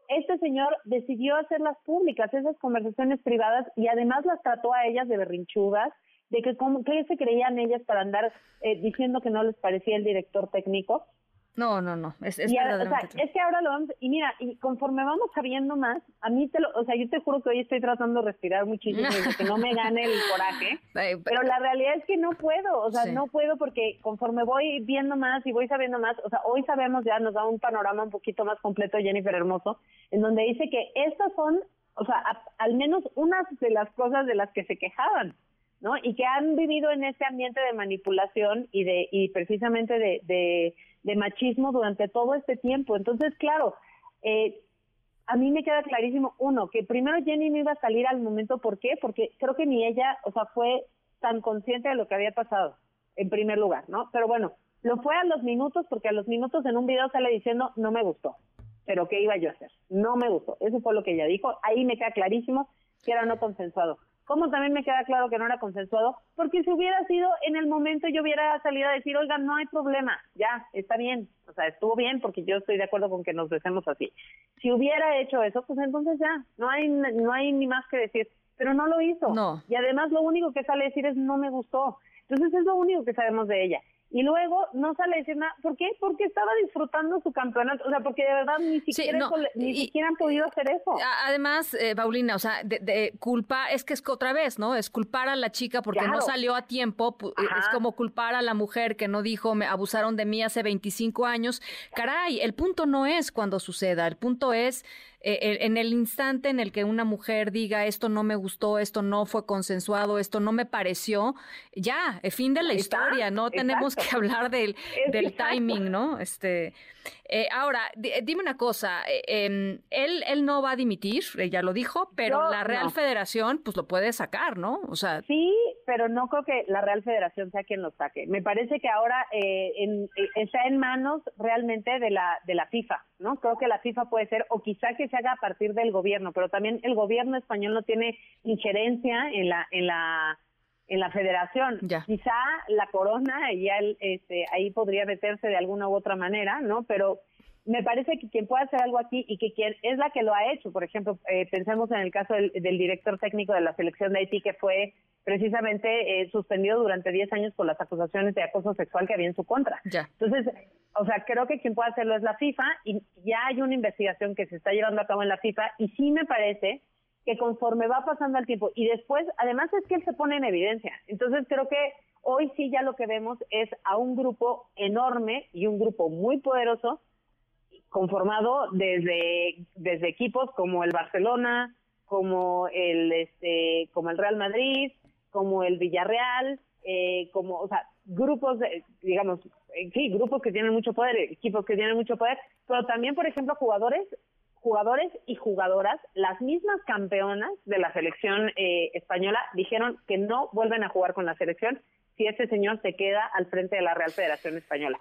este señor decidió hacerlas públicas, esas conversaciones privadas y además las trató a ellas de berrinchudas de que cómo, qué se creían ellas para andar eh, diciendo que no les parecía el director técnico. No, no, no, es, es, y o sea, es que ahora lo vamos, y mira, y conforme vamos sabiendo más, a mí te lo, o sea, yo te juro que hoy estoy tratando de respirar muchísimo y que no me gane el coraje, pero la realidad es que no puedo, o sea, no puedo porque conforme voy viendo más y voy sabiendo más, o sea, hoy sabemos ya, nos da un panorama un poquito más completo Jennifer Hermoso, en donde dice que estas son, o sea, al menos unas de las cosas de las que se quejaban. ¿No? Y que han vivido en ese ambiente de manipulación y de y precisamente de, de, machismo durante todo este tiempo. Entonces, claro, eh, a mí me queda clarísimo, uno, que primero Jenny no iba a salir al momento, ¿por qué? Porque creo que ni ella, o sea, fue tan consciente de lo que había pasado, en primer lugar, ¿no? Pero bueno, lo fue a los minutos, porque a los minutos en un video sale diciendo, no me gustó, pero ¿qué iba yo a hacer? No me gustó, eso fue lo que ella dijo, ahí me queda clarísimo que era no consensuado. Como también me queda claro que no era consensuado, porque si hubiera sido en el momento yo hubiera salido a decir, oiga, no hay problema, ya, está bien, o sea, estuvo bien porque yo estoy de acuerdo con que nos besemos así. Si hubiera hecho eso, pues entonces ya, no hay, no hay ni más que decir, pero no lo hizo. No. Y además lo único que sale a decir es no me gustó. Entonces es lo único que sabemos de ella y luego no sale a decir nada. ¿Por qué? Porque estaba disfrutando su campeonato. O sea, porque de verdad ni siquiera, ni siquiera han podido hacer eso. Además, eh, Paulina, o sea, de, culpa, es que es otra vez, ¿no? Es culpar a la chica porque no salió a tiempo. Es como culpar a la mujer que no dijo, me abusaron de mí hace 25 años. Caray, el punto no es cuando suceda, el punto es eh, en el instante en el que una mujer diga esto no me gustó, esto no fue consensuado, esto no me pareció, ya, el fin de la historia, no tenemos que hablar del, del timing, ¿no? Este, eh, ahora, dime una cosa, eh, em, él, él no va a dimitir, ya lo dijo, pero la Real Federación pues lo puede sacar, ¿no? O sea, sí, pero no creo que la Real Federación sea quien lo saque. Me parece que ahora eh, en, está en manos realmente de la de la FIFA, ¿no? Creo que la FIFA puede ser o quizá que se haga a partir del gobierno, pero también el gobierno español no tiene injerencia en la en la en la federación. Quizá la corona ya este, ahí podría meterse de alguna u otra manera, ¿no? Pero me parece que quien puede hacer algo aquí y que quien es la que lo ha hecho, por ejemplo, eh, pensemos en el caso del, director técnico de la selección de Haití que fue precisamente eh, suspendido durante 10 años por las acusaciones de acoso sexual que había en su contra. Entonces, o sea, creo que quien puede hacerlo es la FIFA y ya hay una investigación que se está llevando a cabo en la FIFA y sí me parece que conforme va pasando el tiempo y después, además es que él se pone en evidencia. Entonces creo que hoy sí ya lo que vemos es a un grupo enorme y un grupo muy poderoso conformado desde, desde equipos como el Barcelona, como el, este, como el Real Madrid, como el Villarreal, eh, como, o sea, grupos, digamos, sí, grupos que tienen mucho poder, equipos que tienen mucho poder, pero también, por ejemplo, jugadores jugadores y jugadoras, las mismas campeonas de la selección eh, española, dijeron que no vuelven a jugar con la selección si ese señor se queda al frente de la Real Federación Española.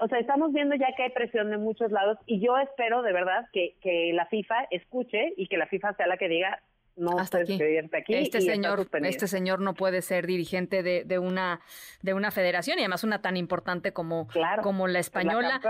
o sea, estamos viendo ya que hay presión de muchos lados y yo espero de verdad que, que la FIFA escuche y que la FIFA sea la que diga, no hasta aquí. aquí. Este señor, este señor no puede ser dirigente de, de, una de una federación y además una tan importante como, como la española.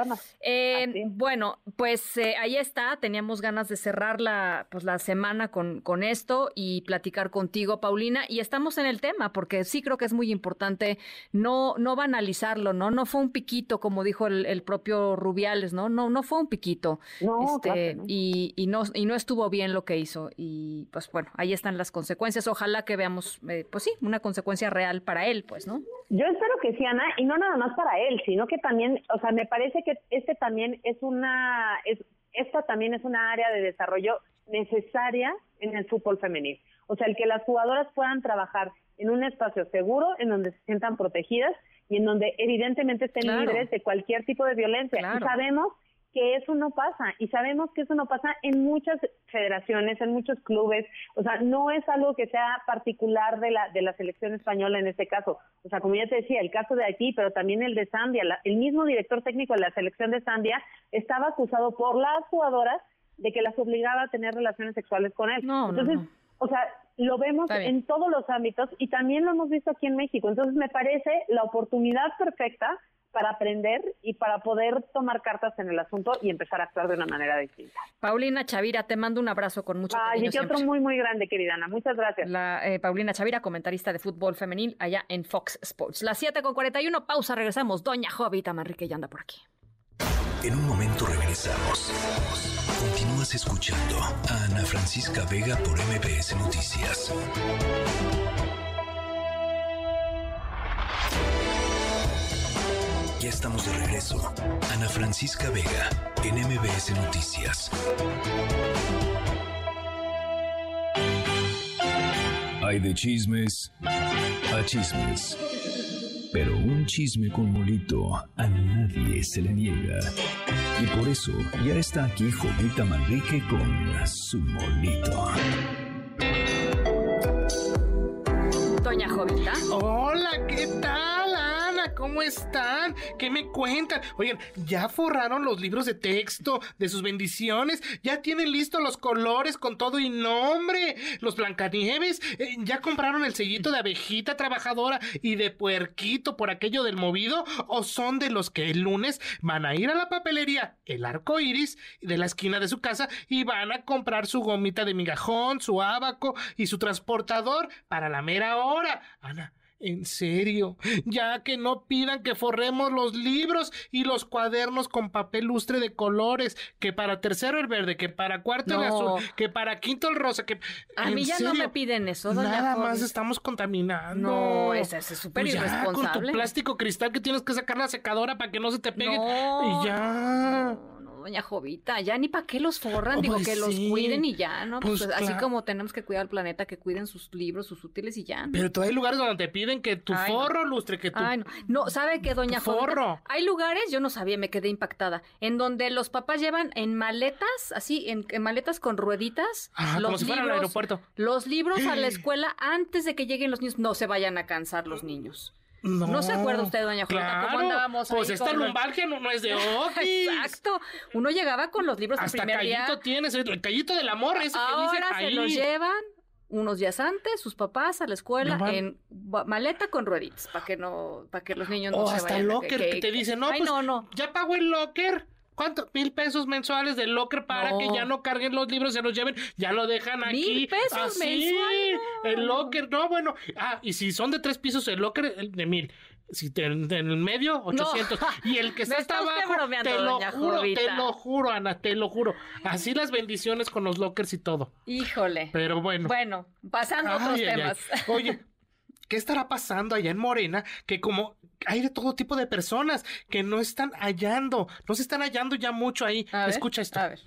eh, bueno, pues eh, ahí está. Teníamos ganas de cerrar la pues la semana con, con esto y platicar contigo, Paulina. Y estamos en el tema porque sí creo que es muy importante no no banalizarlo, no no fue un piquito como dijo el, el propio Rubiales, no no no fue un piquito. No, este, y, y no y no estuvo bien lo que hizo y pues bueno, ahí están las consecuencias. Ojalá que veamos, eh, pues sí, una consecuencia real para él, pues, ¿no? Yo espero que sí, Ana, y no nada más para él, sino que también, o sea, me parece que este también es una, es, esta también es una área de desarrollo necesaria en el fútbol femenil. O sea, el que las jugadoras puedan trabajar en un espacio seguro, en donde se sientan protegidas y en donde evidentemente estén libres de cualquier tipo de violencia. Y sabemos que eso no pasa y sabemos que eso no pasa en muchas federaciones, en muchos clubes, o sea, no es algo que sea particular de la de la selección española en este caso. O sea, como ya te decía, el caso de aquí, pero también el de Zambia, el mismo director técnico de la selección de Zambia estaba acusado por las jugadoras de que las obligaba a tener relaciones sexuales con él. Entonces, o sea, lo vemos en todos los ámbitos y también lo hemos visto aquí en México. Entonces, me parece la oportunidad perfecta para aprender y para poder tomar cartas en el asunto y empezar a actuar de una manera distinta. Paulina Chavira, te mando un abrazo con mucho cariño. y otro muy, muy grande, querida Ana. Muchas gracias. La, eh, Paulina Chavira, comentarista de fútbol femenil allá en Fox Sports. Las 7 con 41, pausa, regresamos. Doña Jovita Manrique ya anda por aquí. En un momento regresamos. Continúas escuchando a Ana Francisca Vega por MBS Noticias. Ya estamos de regreso. Ana Francisca Vega, en MBS Noticias. Hay de chismes a chismes. Pero un chisme con molito a nadie se le niega. Y por eso ya está aquí Jovita Manrique con su molito. Doña Jovita. Hola, ¿qué tal? ¿Cómo están? ¿Qué me cuentan? Oigan, ya forraron los libros de texto de sus bendiciones, ya tienen listos los colores con todo y nombre. Los Blancanieves eh, ya compraron el sellito de abejita trabajadora y de puerquito por aquello del movido, o son de los que el lunes van a ir a la papelería, el arco iris de la esquina de su casa y van a comprar su gomita de migajón, su abaco y su transportador para la mera hora. Ana, en serio, ya que no pidan que forremos los libros y los cuadernos con papel lustre de colores, que para tercero el verde, que para cuarto el azul, que para quinto el rosa, que... A mí ya no me piden eso, doña Nada más estamos contaminando. No, ese es súper pues irresponsable. con tu plástico cristal que tienes que sacar la secadora para que no se te pegue. Y ya doña Jovita, ya ni para qué los forran, digo que los cuiden y ya, ¿no? Pues, pues así como tenemos que cuidar el planeta, que cuiden sus libros, sus útiles y ya. Pero todavía hay lugares donde te piden que tu forro lustre, que tu Ay, no. no, ¿sabe qué, doña Jovita? Hay lugares, yo no sabía, me quedé impactada, en donde los papás llevan en maletas, así, en, maletas con rueditas, los como si fuera al aeropuerto. Los libros a la escuela antes de que lleguen los niños, no se vayan a cansar los niños. No, se acuerda usted, doña Julieta, cómo andábamos Pues esta lumbalgia no, es de Oquis. Exacto. Uno llegaba con los libros Hasta el primer callito tienes, el callito del amor, ese que dice ahí. se los llevan unos días antes sus papás a la escuela en maleta con rueditas para que no para que los niños no oh, se hasta el locker que, te dice no, pues, no, no. ya pagó el locker ¿Cuánto? Mil pesos mensuales del locker para que ya no carguen los libros, se los lleven, ya lo dejan aquí. Mil pesos mensuales. El locker, no, bueno. Ah, y si son de tres pisos, el locker de mil. Si en, el medio, 800. Y el que está, está abajo, te lo juro, te lo juro, Ana, te lo juro. Así las bendiciones con los lockers y todo. Híjole. Pero bueno. Bueno, pasando a otros temas. Oye, ¿qué estará pasando allá en Morena? Que como hay de todo tipo de personas que no están hallando, no se están hallando ya mucho ahí. Escucha esto. A ver.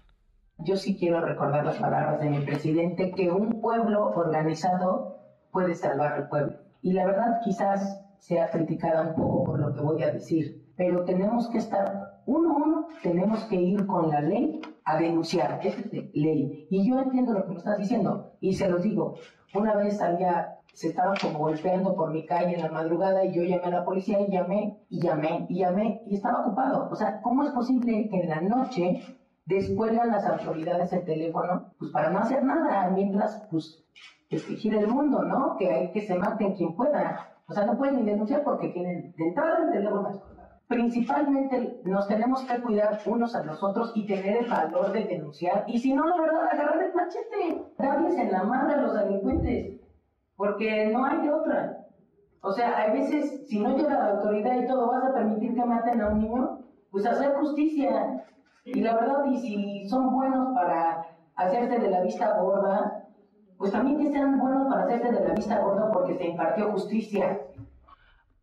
Yo sí quiero recordar las palabras de mi presidente, que un pueblo organizado puede salvar al pueblo. Y la verdad quizás sea criticada un poco por lo que voy a decir, pero tenemos que estar, uno, uno, tenemos que ir con la ley a denunciar, es ley. Y yo entiendo lo que me estás diciendo, y se lo digo, una vez había se estaban como golpeando por mi calle en la madrugada y yo llamé a la policía y llamé y llamé y llamé y estaba ocupado. O sea, ¿cómo es posible que en la noche descuelgan las autoridades el teléfono, pues para no hacer nada, mientras, pues, que el mundo, ¿no? Que hay que se maten quien pueda. O sea, no pueden ni denunciar porque tienen de entrada el teléfono Principalmente nos tenemos que cuidar unos a los otros y tener el valor de denunciar. Y si no, la verdad, agarrar el machete, darles en la mano a los delincuentes, porque no hay otra. O sea, hay veces, si no llega la autoridad y todo, vas a permitir que maten a un niño, pues hacer justicia. Y la verdad, y si son buenos para hacerse de la vista gorda, pues también que sean buenos para hacerse de la vista gorda porque se impartió justicia.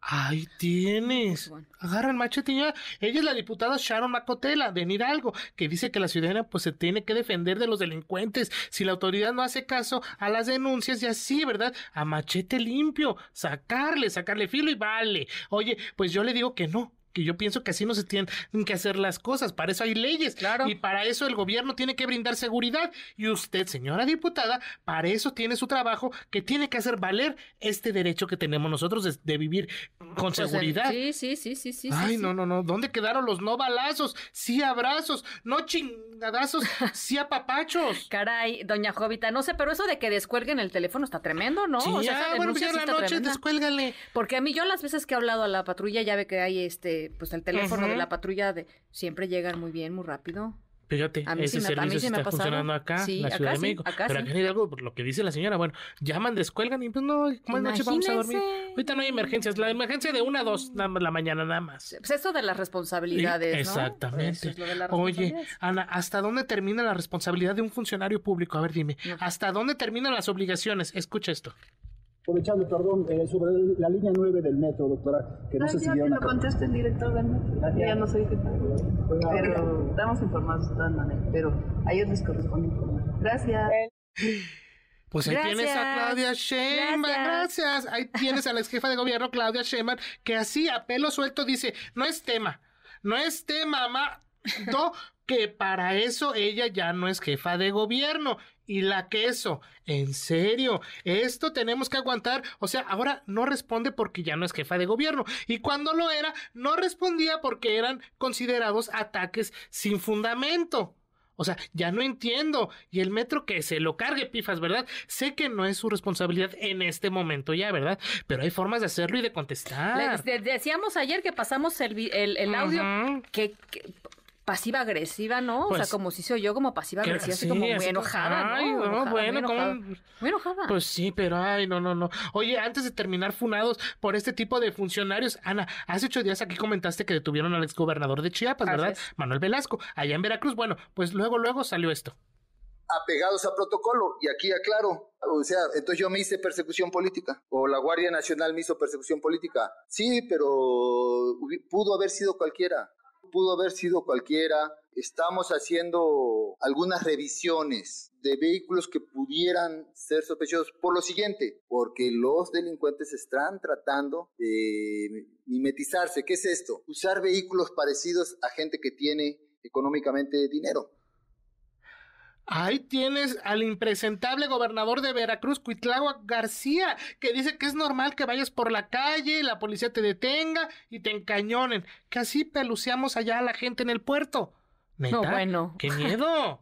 Ahí tienes. Agarra el machete ya. Ella es la diputada Sharon Macotela de Hidalgo, que dice que la ciudadana pues se tiene que defender de los delincuentes. Si la autoridad no hace caso a las denuncias y así, ¿verdad? A machete limpio, sacarle, sacarle filo y vale. Oye, pues yo le digo que no, que yo pienso que así no se tienen que hacer las cosas. Para eso hay leyes. Claro. Y para eso el gobierno tiene que brindar seguridad. Y usted, señora diputada, para eso tiene su trabajo que tiene que hacer valer este derecho que tenemos nosotros de, vivir con pues seguridad. Sí, sí, sí, sí, sí. Ay, no, no, no. ¿Dónde quedaron los no balazos? Sí abrazos, no chingadazos, sí apapachos. Caray, doña Jovita, no sé, pero eso de que descuelguen el teléfono está tremendo, ¿no? Sí, o sea, bueno, ya la noche descuélgale. Porque a mí yo las veces que he hablado a la patrulla ya ve que hay este pues el teléfono de la patrulla de siempre llegan muy bien, muy rápido. Fíjate, ese servicio está funcionando acá, en la Ciudad de México. pero acá en algo por lo que dice la señora, bueno, llaman, descuelgan y pues no, ¿cómo noche vamos a dormir? Ahorita no hay emergencias, la emergencia de una a dos la mañana nada más. Pues eso de las responsabilidades, Exactamente. Oye, Ana, ¿hasta dónde termina la responsabilidad de un funcionario público? A ver, dime, ¿hasta dónde terminan las obligaciones? Escucha esto. Aprovechando, perdón, eh, sobre la línea 9 del metro, doctora, que no, sé si que lo conteste el director del metro. Ya no soy jefe. Pero estamos informados de todas maneras. Pero a ellos les corresponde informar. Gracias. Pues ahí tienes a Claudia Sheinbaum, gracias. Ahí tienes a la ex jefa de gobierno Claudia Sheinbaum, que así a pelo suelto dice, no es tema, no es tema, mamá, no, que para eso ella ya no es jefa de gobierno. Y la queso, en serio, esto tenemos que aguantar. O sea, ahora no responde porque ya no es jefa de gobierno. Y cuando lo era, no respondía porque eran considerados ataques sin fundamento. O sea, ya no entiendo. Y el metro que se lo cargue, pifas, ¿verdad? Sé que no es su responsabilidad en este momento ya, ¿verdad? Pero hay formas de hacerlo y de contestar. decíamos ayer que pasamos el, el, audio que, pasiva agresiva, ¿no? o sea, pues, como si soy yo como pasiva agresiva, así como muy enojada, ay, ¿no? bueno, muy enojada. Pues sí, pero ay, no, no, no. Oye, antes de terminar funados por este tipo de funcionarios, Ana, hace ocho días aquí comentaste que detuvieron al exgobernador de Chiapas, ¿verdad? Manuel Velasco, allá en Veracruz. Bueno, pues luego, luego salió esto apegados a protocolo. Y aquí aclaro, o sea, entonces yo me hice persecución política, o la Guardia Nacional me hizo persecución política. Sí, pero pudo haber sido cualquiera pudo haber sido cualquiera. Estamos haciendo algunas revisiones de vehículos que pudieran ser sospechosos por lo siguiente, porque los delincuentes están tratando de mimetizarse. ¿Qué es esto? Usar vehículos parecidos a gente que tiene económicamente dinero. Ahí tienes al impresentable gobernador de Veracruz, Cuitlagua García, que dice que es normal que vayas por la calle, la policía te detenga y te encañonen, que así peluceamos allá a la gente en el puerto. No, bueno. ¡Qué miedo!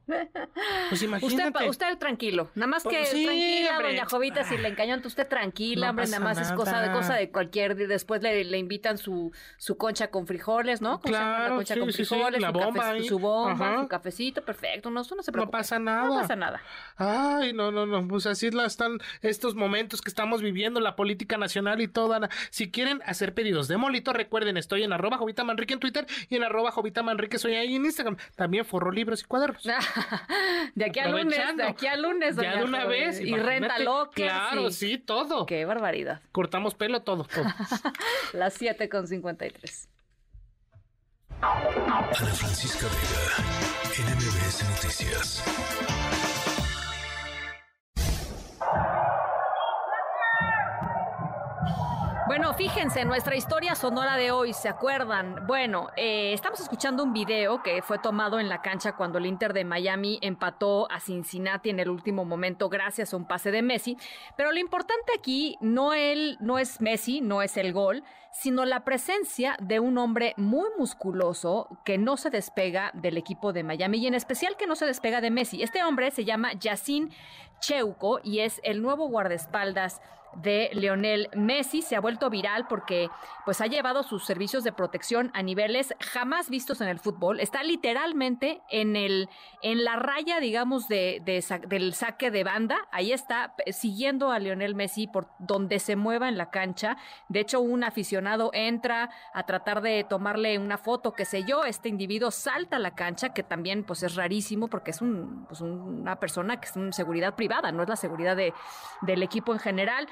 Pues imagínate. Usted, usted tranquilo. Nada más que tranquila, doña Jovita, si le encañan, usted tranquila, hombre, nada más es cosa de cosa de cualquier después le, le invitan su, su concha con frijoles, ¿no? Claro, la concha con frijoles, la su, bomba su bomba, su cafecito, perfecto, no, eso no se preocupe. No pasa nada. No pasa nada. Ay, no, no, no, pues así están estos momentos que estamos viviendo, la política nacional y toda. Si quieren hacer pedidos de molito, recuerden, estoy en arroba Jovita Manrique en Twitter y en arroba Jovita Manrique soy ahí en Instagram también forró libros y cuadernos. de aquí a lunes, de aquí a lunes. Ya de una vez. Y renta loca. Claro, sí. todo. Qué barbaridad. Cortamos pelo, todo, todo. Las 7 con 53. Ana Francisca Vega, NMBS Noticias. Bueno, fíjense, nuestra historia sonora de hoy, ¿se acuerdan? Bueno, eh, estamos escuchando un video que fue tomado en la cancha cuando el Inter de Miami empató a Cincinnati en el último momento gracias a un pase de Messi. Pero lo importante aquí no, él, no es Messi, no es el gol, sino la presencia de un hombre muy musculoso que no se despega del equipo de Miami y en especial que no se despega de Messi. Este hombre se llama Yacine Cheuco y es el nuevo guardaespaldas de Leonel Messi se ha vuelto viral porque pues ha llevado sus servicios de protección a niveles jamás vistos en el fútbol. Está literalmente en el en la raya, digamos, de, del saque de banda. Ahí está siguiendo a Leonel Messi por donde se mueva en la cancha. De hecho, un aficionado entra a tratar de tomarle una foto, qué sé yo. Este individuo salta a la cancha, que también pues es rarísimo porque es un, pues, una persona que es una seguridad privada, no es la seguridad de, del equipo en general.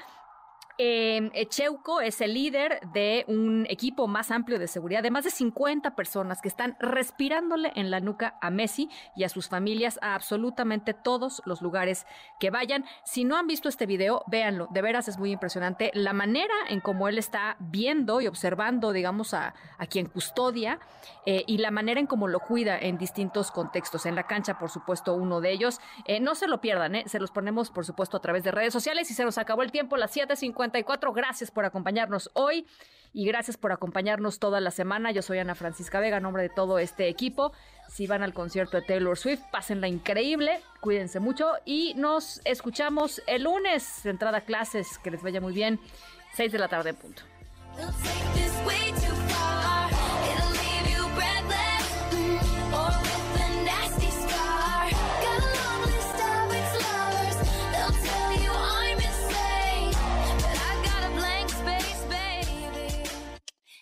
Eh, Cheuco es el líder de un equipo más amplio de seguridad de más de 50 personas que están respirándole en la nuca a Messi y a sus familias a absolutamente todos los lugares que vayan. Si no han visto este video, véanlo. De veras es muy impresionante la manera en cómo él está viendo y observando, digamos, a, quien custodia eh, y la manera en cómo lo cuida en distintos contextos. En la cancha, por supuesto, uno de ellos. Eh, no se lo pierdan, ¿eh? se los ponemos, por supuesto, a través de redes sociales y se nos acabó el tiempo, las 7.50 Gracias por acompañarnos hoy y gracias por acompañarnos toda la semana. Yo soy Ana Francisca Vega, en nombre de todo este equipo. Si van al concierto de Taylor Swift, pásenla increíble, cuídense mucho y nos escuchamos el lunes, entrada a clases, que les vaya muy bien, 6 de la tarde en punto.